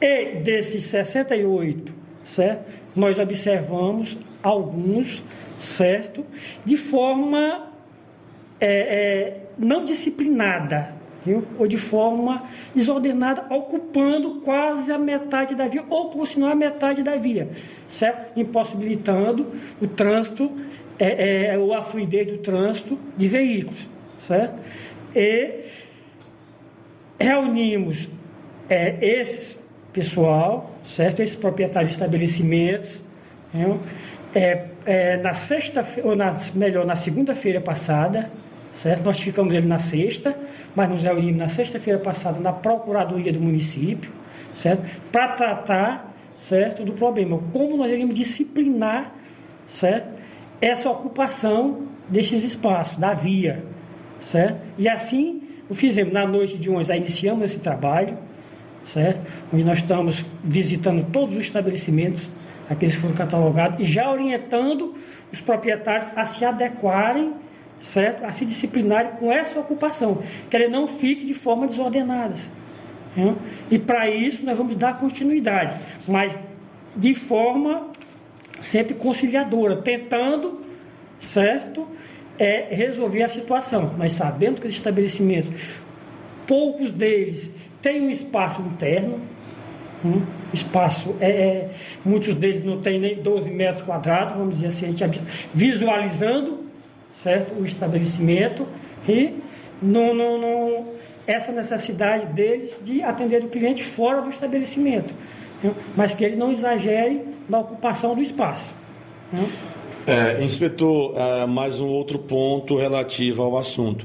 E desses 68, certo? Nós observamos alguns certo? De forma é, é, não disciplinada, viu? ou de forma desordenada, ocupando quase a metade da via, ou por sinal a metade da via, certo? Impossibilitando o trânsito, é, é, ou a fluidez do trânsito de veículos, certo? E reunimos é, esse pessoal, certo? Esses proprietários de estabelecimentos, viu? É, é, na sexta ou na, melhor, na segunda-feira passada, certo? Nós ficamos ele na sexta, mas nos reunimos na sexta-feira passada na Procuradoria do município, certo? Para tratar, certo, do problema. Como nós iríamos disciplinar, certo? Essa ocupação destes espaços, da via, certo? E assim o fizemos. Na noite de hoje, iniciamos esse trabalho, certo? Onde nós estamos visitando todos os estabelecimentos aqueles que foram catalogados, e já orientando os proprietários a se adequarem, certo? A se disciplinarem com essa ocupação, que ele não fique de forma desordenada. Né? E para isso nós vamos dar continuidade, mas de forma sempre conciliadora, tentando, certo? É, resolver a situação. Nós sabemos que os estabelecimentos, poucos deles têm um espaço interno, um espaço, é, é, muitos deles não têm nem 12 metros quadrados, vamos dizer assim, a gente visualizando certo, o estabelecimento e no, no, no, essa necessidade deles de atender o cliente fora do estabelecimento, mas que ele não exagere na ocupação do espaço. É, inspetor, é, mais um outro ponto relativo ao assunto.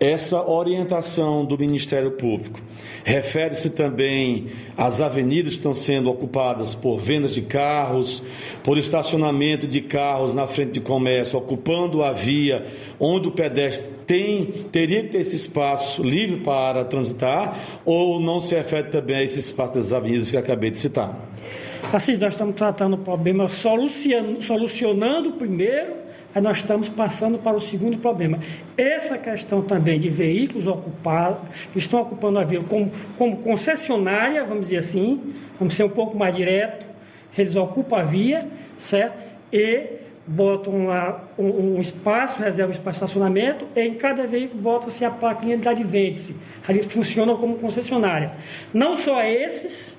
Essa orientação do Ministério Público refere-se também às avenidas que estão sendo ocupadas por vendas de carros, por estacionamento de carros na frente de comércio, ocupando a via onde o pedestre tem, teria que ter esse espaço livre para transitar, ou não se refere também a esse espaço das avenidas que acabei de citar? Assim, nós estamos tratando o problema solucionando, solucionando primeiro Aí nós estamos passando para o segundo problema. Essa questão também de veículos ocupados, que estão ocupando a via como, como concessionária, vamos dizer assim, vamos ser um pouco mais direto, eles ocupam a via, certo? E botam lá um, um espaço, reservam espaço de estacionamento, e em cada veículo bota-se a plaquinha de advente-se. Ali funcionam como concessionária. Não só esses,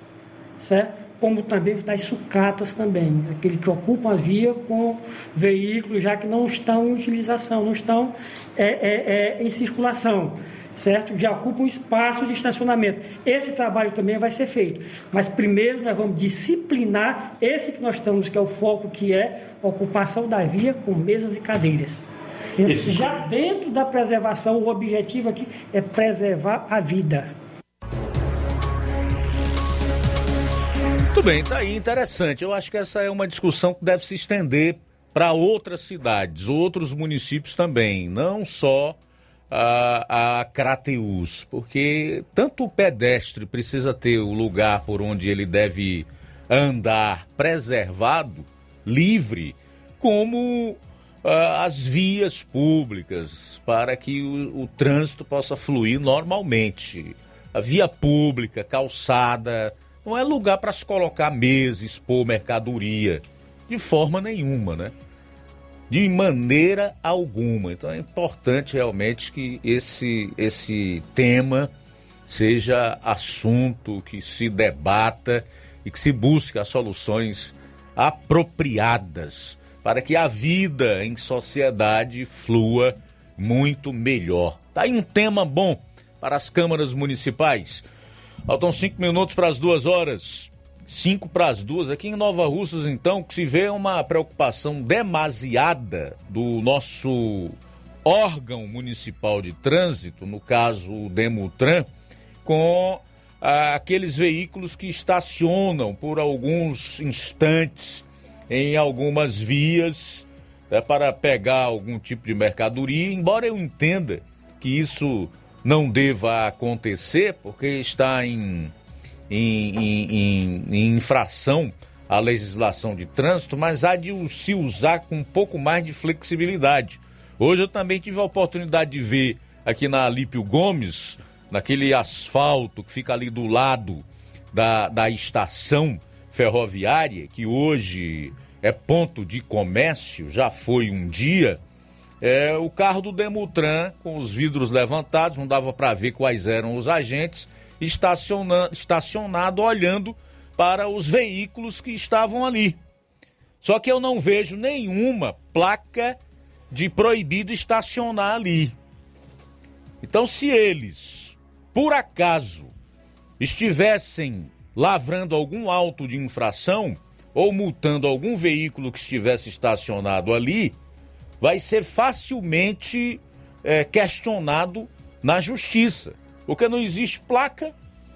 certo? Como também das sucatas também, aqueles que ocupam a via com veículos já que não estão em utilização, não estão é, é, é, em circulação, certo? Já ocupam espaço de estacionamento. Esse trabalho também vai ser feito, mas primeiro nós vamos disciplinar esse que nós estamos, que é o foco, que é ocupação da via com mesas e cadeiras. Esse... Já dentro da preservação, o objetivo aqui é preservar a vida. Muito bem, tá aí interessante. Eu acho que essa é uma discussão que deve se estender para outras cidades, outros municípios também, não só a, a Crateus, porque tanto o pedestre precisa ter o lugar por onde ele deve andar preservado, livre, como uh, as vias públicas para que o, o trânsito possa fluir normalmente. A via pública, calçada, não é lugar para se colocar mesa, expor mercadoria. De forma nenhuma, né? De maneira alguma. Então é importante realmente que esse, esse tema seja assunto que se debata e que se busque as soluções apropriadas para que a vida em sociedade flua muito melhor. Tá aí um tema bom para as câmaras municipais. Faltam cinco minutos para as duas horas. 5 para as duas. Aqui em Nova Russas, então, que se vê uma preocupação demasiada do nosso órgão municipal de trânsito, no caso o Demutran, com ah, aqueles veículos que estacionam por alguns instantes em algumas vias né, para pegar algum tipo de mercadoria, embora eu entenda que isso não deva acontecer, porque está em, em, em, em infração à legislação de trânsito, mas há de se usar com um pouco mais de flexibilidade. Hoje eu também tive a oportunidade de ver aqui na Alípio Gomes, naquele asfalto que fica ali do lado da, da estação ferroviária, que hoje é ponto de comércio, já foi um dia, é o carro do Demutran com os vidros levantados, não dava para ver quais eram os agentes, estacionando, estacionado olhando para os veículos que estavam ali. Só que eu não vejo nenhuma placa de proibido estacionar ali. Então, se eles, por acaso, estivessem lavrando algum auto de infração ou multando algum veículo que estivesse estacionado ali, vai ser facilmente é, questionado na justiça. Porque não existe placa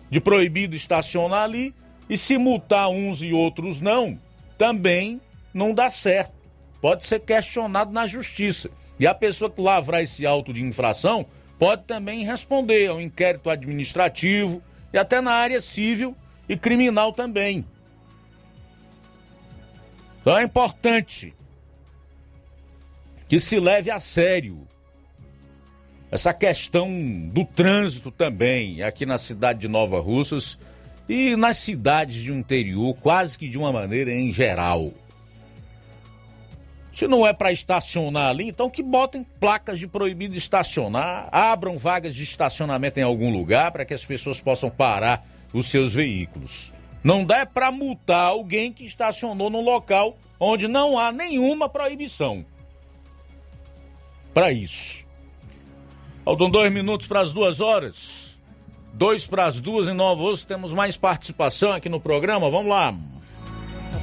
de proibido estacionar ali, e se multar uns e outros não, também não dá certo pode ser questionado na justiça. E a pessoa que lavrar esse auto de infração pode também responder ao inquérito administrativo e até na área civil e criminal também. Então é importante que se leve a sério essa questão do trânsito também aqui na cidade de Nova Russas e nas cidades do interior, quase que de uma maneira em geral. Se não é para estacionar ali, então que botem placas de proibido estacionar, abram vagas de estacionamento em algum lugar para que as pessoas possam parar os seus veículos. Não dá para multar alguém que estacionou num local onde não há nenhuma proibição. Para isso. Faltam dois minutos para as duas horas. Dois para as duas em Nova Osso. Temos mais participação aqui no programa. Vamos lá.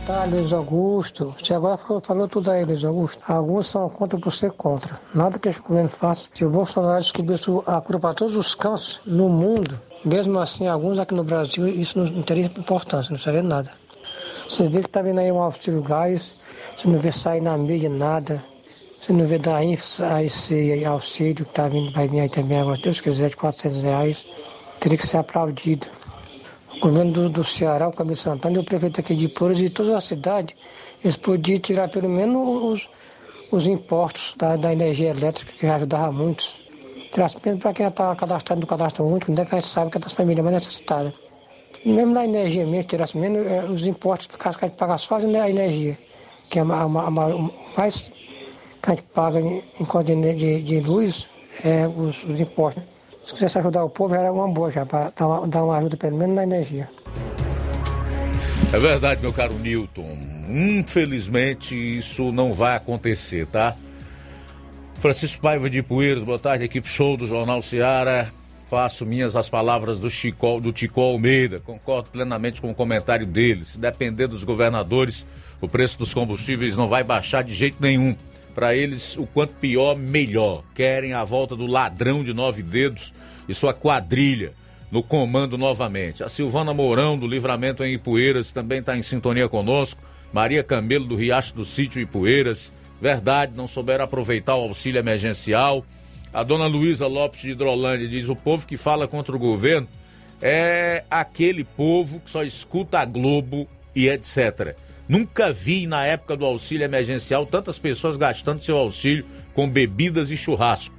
Tá, Luiz Augusto. Você agora falou, falou, tudo aí, Luiz Augusto. Alguns são contra por ser contra. Nada que o governo faça. Se o Bolsonaro descobrisse a cura para todos os cânceres no mundo, mesmo assim, alguns aqui no Brasil, isso não, teria importância, não seria nada. Você vê que tá vindo aí um auxílio gás, você não vê sair na mídia nada. Você não vê da esse auxílio que tá vindo, vai vir aí também agora, Deus quiser, de 400 reais. Teria que ser aplaudido o governo do, do Ceará, o Camilo Santana e o prefeito aqui de Pouros e toda a cidade, eles podiam tirar pelo menos os, os impostos da, da energia elétrica, que ajudava muitos. Tirasse menos para quem está cadastrado no cadastro único, onde é que a gente sabe que é das famílias mais necessitadas. Mesmo na energia mesmo, tirasse menos é, os impostos, ficasse que a gente paga só a energia, que é a, a, a, mais que a gente paga em, conta de, de, luz, é os, os impostos. Se quisesse ajudar o povo, era uma boa já, para dar uma, dar uma ajuda pelo menos na energia. É verdade, meu caro Newton. Infelizmente, isso não vai acontecer, tá? Francisco Paiva de Poeiras, boa tarde, equipe show do Jornal Seara. Faço minhas as palavras do Chico, do Tico Almeida. Concordo plenamente com o comentário dele. Se depender dos governadores, o preço dos combustíveis não vai baixar de jeito nenhum. Para eles, o quanto pior, melhor. Querem a volta do ladrão de nove dedos e sua quadrilha no comando novamente. A Silvana Mourão, do Livramento em Ipueiras, também está em sintonia conosco. Maria Camelo, do Riacho do Sítio Ipueiras. Verdade, não souberam aproveitar o auxílio emergencial. A dona Luísa Lopes de Hidrolândia diz: o povo que fala contra o governo é aquele povo que só escuta a Globo e etc. Nunca vi na época do auxílio emergencial tantas pessoas gastando seu auxílio com bebidas e churrasco.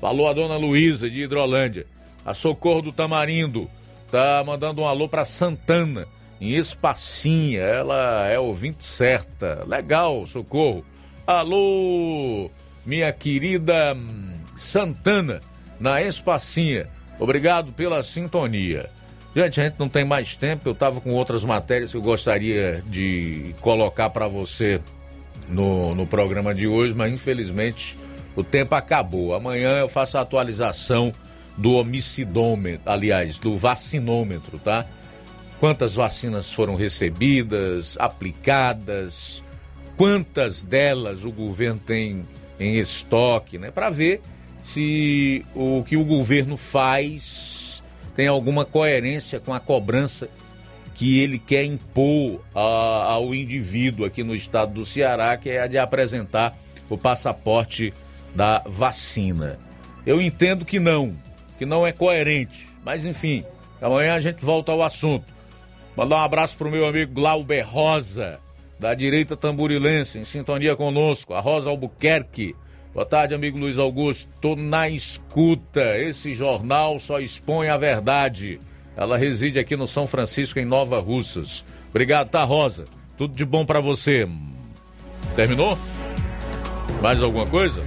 Falou a dona Luísa de Hidrolândia. A Socorro do Tamarindo tá mandando um alô para Santana, em Espacinha. Ela é ouvinte certa. Legal, Socorro. Alô, minha querida hum, Santana, na Espacinha. Obrigado pela sintonia. Gente, a gente não tem mais tempo. Eu estava com outras matérias que eu gostaria de colocar para você no, no programa de hoje, mas infelizmente o tempo acabou. Amanhã eu faço a atualização do homicidômetro, aliás, do vacinômetro, tá? quantas vacinas foram recebidas, aplicadas, quantas delas o governo tem em estoque, né? Para ver se o que o governo faz tem alguma coerência com a cobrança que ele quer impor a, ao indivíduo aqui no estado do Ceará, que é a de apresentar o passaporte da vacina. Eu entendo que não, que não é coerente, mas enfim, amanhã a gente volta ao assunto. Mandar um abraço pro meu amigo Glauber Rosa, da direita tamburilense, em sintonia conosco, a Rosa Albuquerque. Boa tarde, amigo Luiz Augusto. Tô na escuta. Esse jornal só expõe a verdade. Ela reside aqui no São Francisco, em Nova Russas. Obrigado, tá, Rosa? Tudo de bom para você. Terminou? Mais alguma coisa?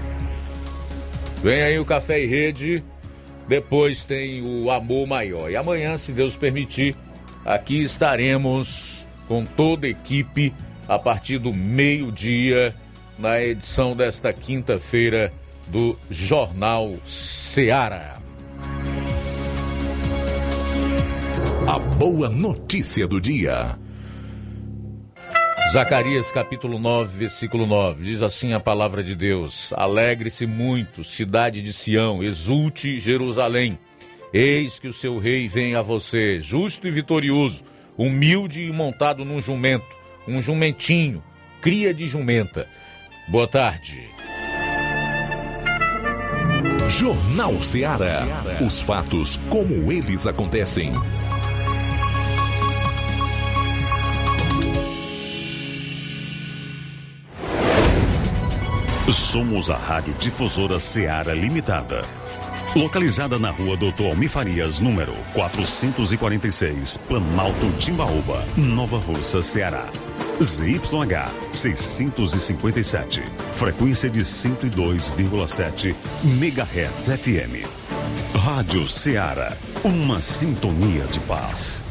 Vem aí o Café e Rede. Depois tem o Amor Maior. E amanhã, se Deus permitir, aqui estaremos com toda a equipe a partir do meio-dia na edição desta quinta-feira do Jornal Seara. A boa notícia do dia. Zacarias capítulo 9, versículo 9. Diz assim a palavra de Deus: Alegre-se muito, cidade de Sião, exulte Jerusalém. Eis que o seu rei vem a você, justo e vitorioso, humilde e montado num jumento, um jumentinho, cria de jumenta. Boa tarde. Jornal Ceará. Os fatos como eles acontecem. Somos a Rádio Difusora Ceará Limitada. Localizada na rua Doutor Almifarias, número 446, Planalto Timbaúba, Nova Russa, Ceará. ZYH 657, frequência de 102,7 MHz FM. Rádio Ceará, uma sintonia de paz.